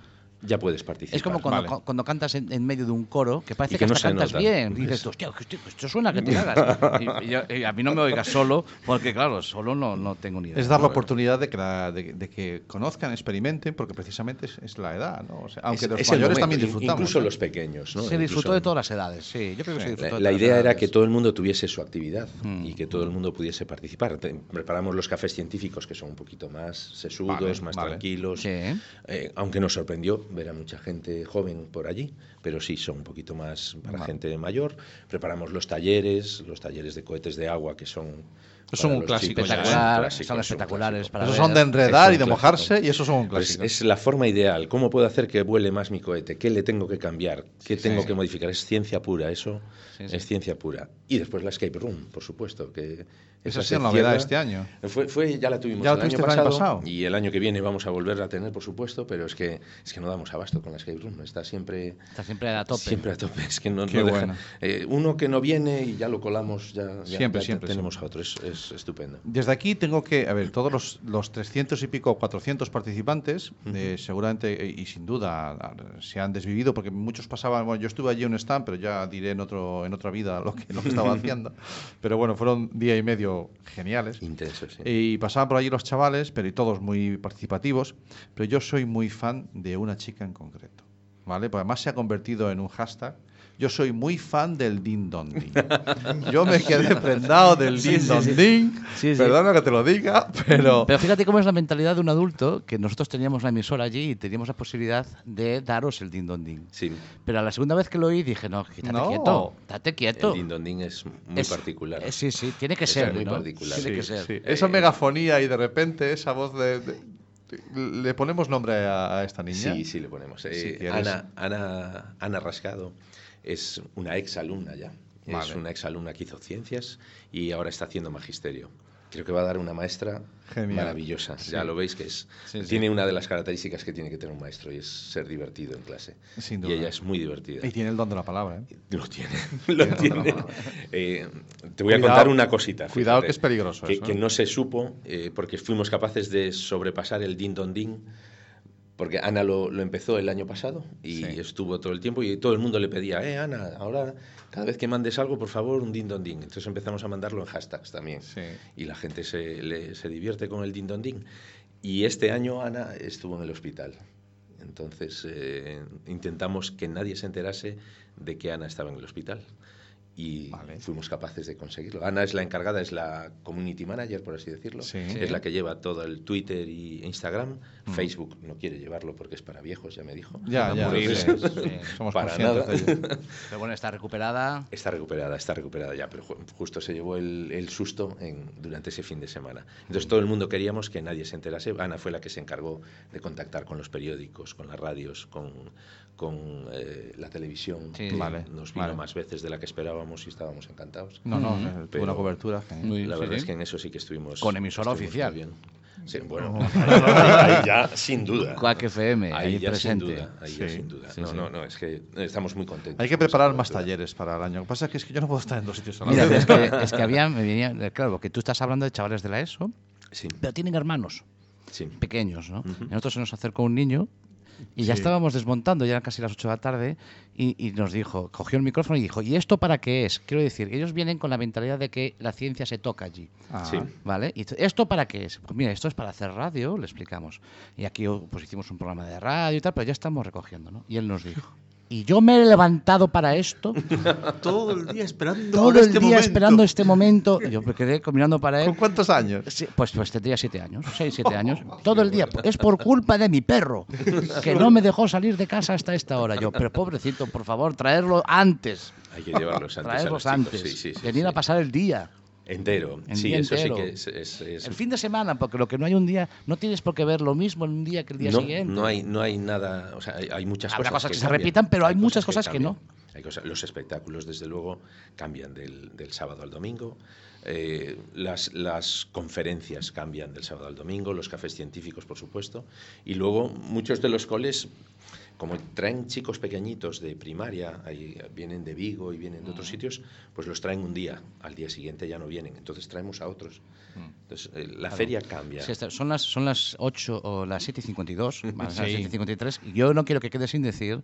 Ya puedes participar. Es como cuando, Vale. cu- cuando cantas en, en medio de un coro, que parece que, que no hasta se cantas nota. bien. Y dices, tú, hostia, que esto, suena que te cagas. Y, y yo- y a mí no me oigas solo, porque claro, solo no, no tengo ni idea. Es dar la oportunidad de que, la- de, de que conozcan, experimenten, porque precisamente es, es la edad, ¿no? O sea, aunque Es- los es mayores también disfrutamos. Incluso los pequeños, ¿no? Se disfrutó Incluso- de todas las edades, sí. Yo creo que se disfrutó La, de la todas idea era que todo el mundo tuviese su actividad Mm. y que todo el mundo pudiese participar. Te- preparamos los cafés científicos que son un poquito más sesudos, Vale, más vale. tranquilos. Sí. Eh, aunque nos sorprendió ver a mucha gente joven por allí, pero sí son un poquito más para gente mayor. Preparamos los talleres, los talleres de cohetes de agua que son. Son para un clásico son ¿eh? Clásicos, espectaculares para Esos ver. son de enredar y de un mojarse clásico. y esos son Pues clásicos. es la forma ideal. ¿Cómo puedo hacer que vuele más mi cohete? ¿Qué le tengo que cambiar? ¿Qué tengo sí. que modificar? Es ciencia pura, eso Sí, sí. es ciencia pura. Y después la escape room, por supuesto, que Esa ha se sido novedad este año. Fue, fue- ya la tuvimos Ya el, año tuviste el año pasado, y el año que viene vamos a volver a tener, por supuesto, pero es que es que no damos abasto con la escape room. Está siempre Está siempre a tope. Siempre a tope. Es que no, Qué no deja- bueno. eh, uno que no viene y ya lo colamos, ya, ya- Siempre, ya siempre, tenemos siempre. a otro. Es, es estupendo. Desde aquí tengo que, a ver, todos los, los 300 y pico, 400 participantes, eh, seguramente eh, y sin duda se han desvivido, porque muchos pasaban, bueno, yo estuve allí en un stand, pero ya diré en, otro, en otra vida lo que, lo que estaba haciendo. Pero bueno, fueron día y medio geniales. Intenso, sí. Y pasaban por allí los chavales, pero y todos muy participativos. Pero yo soy muy fan de una chica en concreto. ¿Vale? Porque además se ha convertido en un hashtag. Yo soy muy fan del Din Don Din. Yo me quedé prendado del Din Don Din. Sí, sí. Perdona que te lo diga, pero. Pero fíjate cómo es la mentalidad de un adulto, que nosotros teníamos la emisora allí y teníamos la posibilidad de daros el din don din. Sí. Pero a la segunda vez que lo oí dije, no, quítate No. quieto, date quieto. El dindondín es muy Es- particular. eh, sí, sí, tiene que Es ser. muy ¿no? particular. Tiene que Sí, ser. sí. Esa megafonía y de repente esa voz de. de- ¿Le ponemos nombre a, a esta niña? Sí, sí le ponemos. Eh, quieres. Ana, Ana, Ana Rascado es una ex alumna ya. Vale. Es una ex alumna que hizo ciencias y ahora está haciendo magisterio. Creo que va a dar una maestra Genial. maravillosa. Ya lo veis que es Sí, sí. tiene una de las características que tiene que tener un maestro y es ser divertido en clase. Sin Y duda. ella es muy divertida. Y tiene el don de la palabra. ¿eh? Lo tiene, lo tiene. Eh, te voy a contar una cosita. cuidado que es peligroso Que, eso, que ¿eh? no se supo eh, porque fuimos capaces de sobrepasar el din don din. Porque Ana lo, lo empezó el año pasado y Sí. estuvo todo el tiempo y todo el mundo le pedía, eh, Ana, ahora cada vez que mandes algo, por favor, un din don din. Entonces empezamos a mandarlo en hashtags también. Sí. Y la gente se, le- se divierte con el din don din. Y este año Ana estuvo en el hospital. Entonces eh, intentamos que nadie se enterase de que Ana estaba en el hospital. Y Vale. fuimos capaces de conseguirlo. Ana es la encargada, es la community manager, por así decirlo. Sí. Es la que lleva todo el Twitter y Instagram. Facebook no quiere llevarlo porque es para viejos, ya me dijo. Ya, ya. Entonces, sí, sí, Somos para nada. Pero bueno, está recuperada. Está recuperada, está recuperada ya, pero ju- justo se llevó el, el susto en, durante ese fin de semana. Entonces todo el mundo queríamos que nadie se enterase. Ana fue la que se encargó de contactar con los periódicos, con las radios, con, con eh, la televisión. Sí. que Vale, Nos vino vale. más veces de la que esperábamos y estábamos encantados. No, no, Pero- una cobertura. Muy- La sí, verdad sí. es que en eso sí que estuvimos... Con emisora estuvimos oficial. bien. Sí, bueno, ahí ya sin duda. Quack FM, ahí, ahí ya presente. sin duda. Ahí ya Sí, sin duda. sí, no, sí. no, no, es que estamos muy contentos. Hay que preparar más cobertura. talleres para el año. Lo que pasa es que, es que yo no puedo estar en dos sitios a la Mira, vez. es que, es que había, me venía, claro, porque tú estás hablando de chavales de la ESO, Sí, pero tienen hermanos sí. pequeños, ¿no? Ujú. Y nosotros se nos acercó un niño y ya estábamos desmontando, ya eran casi las 8 de la tarde, y, y nos dijo, cogió el micrófono y dijo, ¿y esto para qué es? Quiero decir, ellos vienen con la mentalidad de que la ciencia se toca allí. Ah, Sí. ¿Vale? ¿Y esto para qué es? Pues mira, esto es para hacer radio, le explicamos. Y aquí pues hicimos un programa de radio y tal, pero ya estamos recogiendo, ¿no? Y él nos dijo, ¿y yo me he levantado para esto? Todo el día esperando Todo el este día momento. esperando este momento. Yo me quedé mirando para él. ¿Con cuántos años? Sí, pues, pues tendría siete años, seis, siete años. Todo el día. Es por culpa de mi perro, que no me dejó salir de casa hasta esta hora. Yo, pero pobrecito, por favor, traerlo antes. Hay que llevarlos antes. Traerlos antes. Sí, sí, sí, Venir sí. a pasar el día. Entero. Sí, eso entero. sí que es. es- es- El fin de semana, porque lo que no hay un día, no tienes por qué ver lo mismo en un día que el día no, siguiente. no hay, no hay nada. O sea, hay, hay muchas Habrá cosas. cosas que se cambian. repitan, pero hay muchas cosas que no. Hay cosas- los espectáculos, desde luego, cambian del, del sábado al domingo. Eh, las, las conferencias cambian del sábado al domingo, los cafés científicos, por supuesto, y luego muchos de los coles como traen chicos pequeñitos de primaria, ahí vienen de Vigo y vienen de otros sitios, pues los traen un día, al día siguiente ya no vienen, entonces traemos a otros. Entonces, eh, la feria cambia. Sí, está- son, las, son las 8 o las 7 y 52, van a ser las Sí. 7 y 53. Y yo no quiero que quede sin decir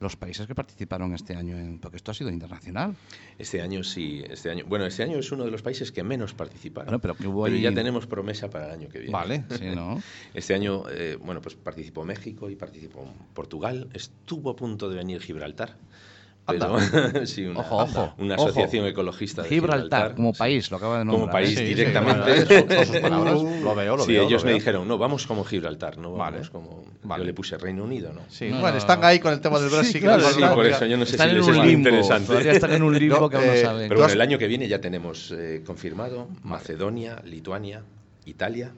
los países que participaron este año, en, porque esto ha sido internacional. Este año sí, este año. Bueno, este año es uno de los países que menos participaron. Bueno, pero que hubo Pero ahí- ya tenemos promesa para el año que viene. Vale. Sí, ¿no? Este año, eh, bueno, pues participó México y participó Portugal. Estuvo a punto de venir Gibraltar. Pero, sí, una, Ojo, ojo, una ojo. asociación ecologista de Gibraltar, Gibraltar, como sí. país, lo acaba de Como nombrar. país, ¿eh? Sí, sí, directamente. eso, son sus palabras. Lo veo, lo sí, veo. ellos lo me veo. dijeron, no, vamos como Gibraltar, no Vale. vamos como... Vale. Yo le puse Reino Unido, ¿no? Sí, No, bueno, no, están ahí con el tema del Brasil. claro, Sí, por eso yo no sé Están si les es muy limbo, interesante. todavía están en un limbo No, que aún no eh, saben. Pero bueno, el año que viene ya tenemos eh, confirmado Macedonia, Lituania, Italia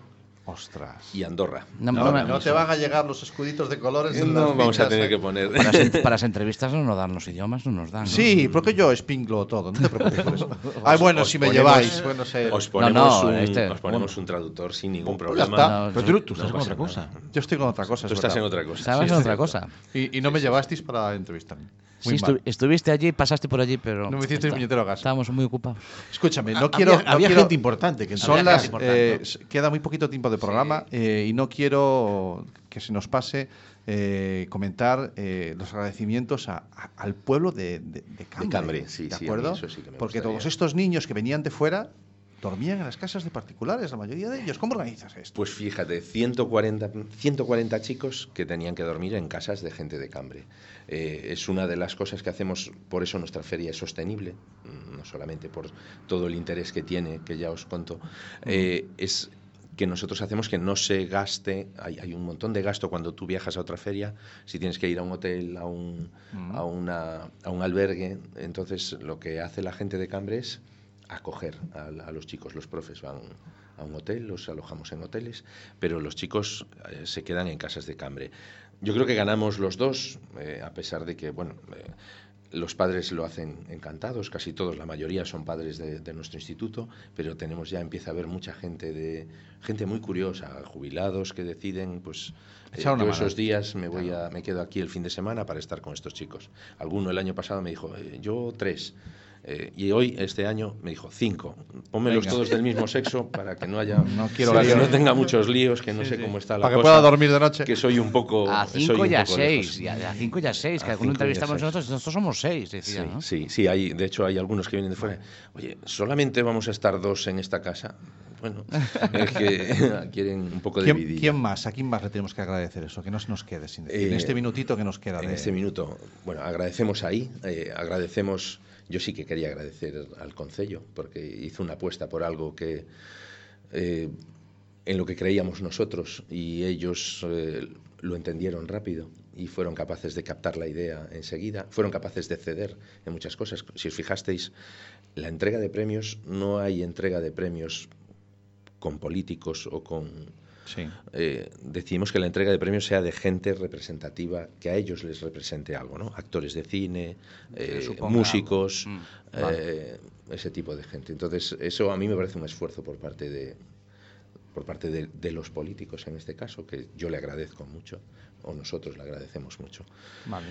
Ostras. y Andorra. No, No, no me- no te van a llegar los escuditos de colores. en No las vamos a tener ¿eh? que poner... para, las, ent- para las entrevistas no nos dan los idiomas, no nos dan. ¿no? Sí, porque yo espinglo todo, no te preocupes por eso. Ay, bueno, os si me ponemos- lleváis, bueno, sé. Os No, ponemos, no, un, este- os ponemos un traductor sin ningún Pues problema. está. No, Pero tú, tú estás No con otra nada. cosa. Yo estoy con otra cosa. Tú es estás en otra cosa. Estabas sí, en otra cosa. Y, y no me llevasteis para entrevistarme. Muy Sí, mal. estuviste allí, pasaste por allí, pero. No me hicisteis está- puñetero caso. Estábamos muy ocupados. Escúchame, no Había- quiero. no había quiero- gente importante que Son había las. eh, queda muy poquito tiempo de programa eh, y no quiero que se nos pase eh, comentar eh, los agradecimientos a- a- al pueblo de, de, de Cambre. Cambre, sí, ¿De sí, acuerdo? eso sí que me Porque gustaría. todos estos niños que venían de fuera dormían en las casas de particulares, la mayoría de ellos. ¿Cómo organizas esto? Pues fíjate, 140, 140 chicos que tenían que dormir en casas de gente de Cambre. Eh, es una de las cosas que hacemos, por eso nuestra feria es sostenible, mm, no solamente por todo el interés que tiene, que ya os conto, eh, es que nosotros hacemos que no se gaste, hay, hay un montón de gasto cuando tú viajas a otra feria, si tienes que ir a un hotel, a un, a una, a un albergue, entonces lo que hace la gente de Cambre es acoger a, a los chicos. Los profes van a un hotel, los alojamos en hoteles, pero los chicos eh, se quedan en casas de Cambre. Yo creo que ganamos los dos, eh, a pesar de que, bueno, eh, los padres lo hacen encantados, casi todos, la mayoría son padres de, de nuestro instituto, pero tenemos ya, empieza a haber mucha gente de gente muy curiosa, jubilados que deciden, pues eh, yo esos días me voy a, me quedo aquí el fin de semana para estar con estos chicos. Alguno el año pasado me dijo, eh, yo tres. Eh, y hoy, este año, me dijo cinco. Pónmelos Venga. todos del mismo sexo para que no haya. No quiero para que no tenga muchos líos, que no sé cómo está la Para que cosa. pueda dormir de noche. Que soy un poco. A soy 5 un y a poco 6. lejos. Y a 5 y a 6, que A alguno cinco entrevistamos seis. nosotros, nosotros somos 6, Sí, decía. ¿no? sí, sí, hay, de hecho hay algunos que vienen de fuera. Oye, solamente vamos a estar dos en esta casa. Bueno, es que quieren un poco de ¿Quién, vidilla. quién más? ¿A quién más le tenemos que agradecer eso? Que no se nos quede sin decir. en Eh, este minutito que nos queda. En de- este minuto, bueno, agradecemos ahí, eh, agradecemos, yo sí que quería agradecer al Concello, porque hizo una apuesta por algo que eh, en lo que creíamos nosotros y ellos eh, lo entendieron rápido y fueron capaces de captar la idea enseguida, fueron capaces de ceder en muchas cosas. Si os fijasteis, la entrega de premios, no hay entrega de premios con políticos o con Sí. eh, decidimos que la entrega de premios sea de gente representativa, que a ellos les represente algo, ¿no? Actores de cine, eh, músicos. Mm, eh, ese tipo de gente. Entonces, eso a mí me parece un esfuerzo por parte de por parte de, de los políticos en este caso, que yo le agradezco mucho, o nosotros le agradecemos mucho. Vale.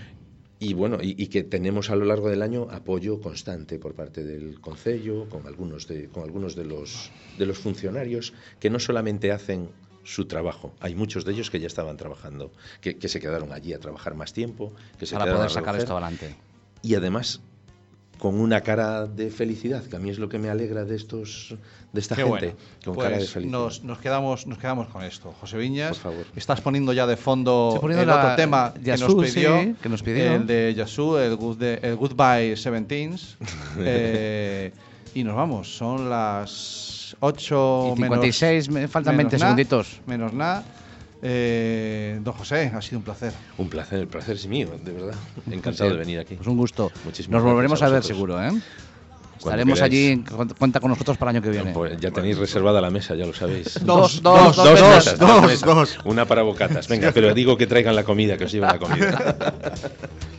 Y bueno, y, y que tenemos a lo largo del año apoyo constante por parte del Concello, con algunos de, con algunos de los de los funcionarios que no solamente hacen su trabajo, hay muchos de ellos que ya estaban trabajando, que, que se quedaron allí a trabajar más tiempo, que se Para quedaron poder a sacar esto adelante. y además con una cara de felicidad, que a mí es lo que me alegra de estos de esta Qué gente, bueno. con Pues cara de felicidad. Nos, nos quedamos, nos quedamos con esto. José Viñas, Por favor. estás poniendo ya de fondo el la- otro tema que Yasu, nos pidió, sí, que nos pidió. el de Yasu, el, good de- el Goodbye Seventeens. eh, y nos vamos, son las 8 Y 56, me faltan menos 20 na, segunditos. Menos nada. Eh, don José, ha sido un placer. Un placer, el placer es mío, de verdad. Encantado de venir aquí. Pues un gusto. Muchísimas Nos volveremos a, a ver seguro, ¿eh? Estaremos queráis. allí, cu- cuenta con nosotros para el año que viene. Pues ya tenéis reservada la mesa, ya lo sabéis. Dos, dos, dos, Dos, dos, mesas, dos, mesas. dos. Una para bocatas. Venga, pero digo que traigan la comida, que os lleven la comida.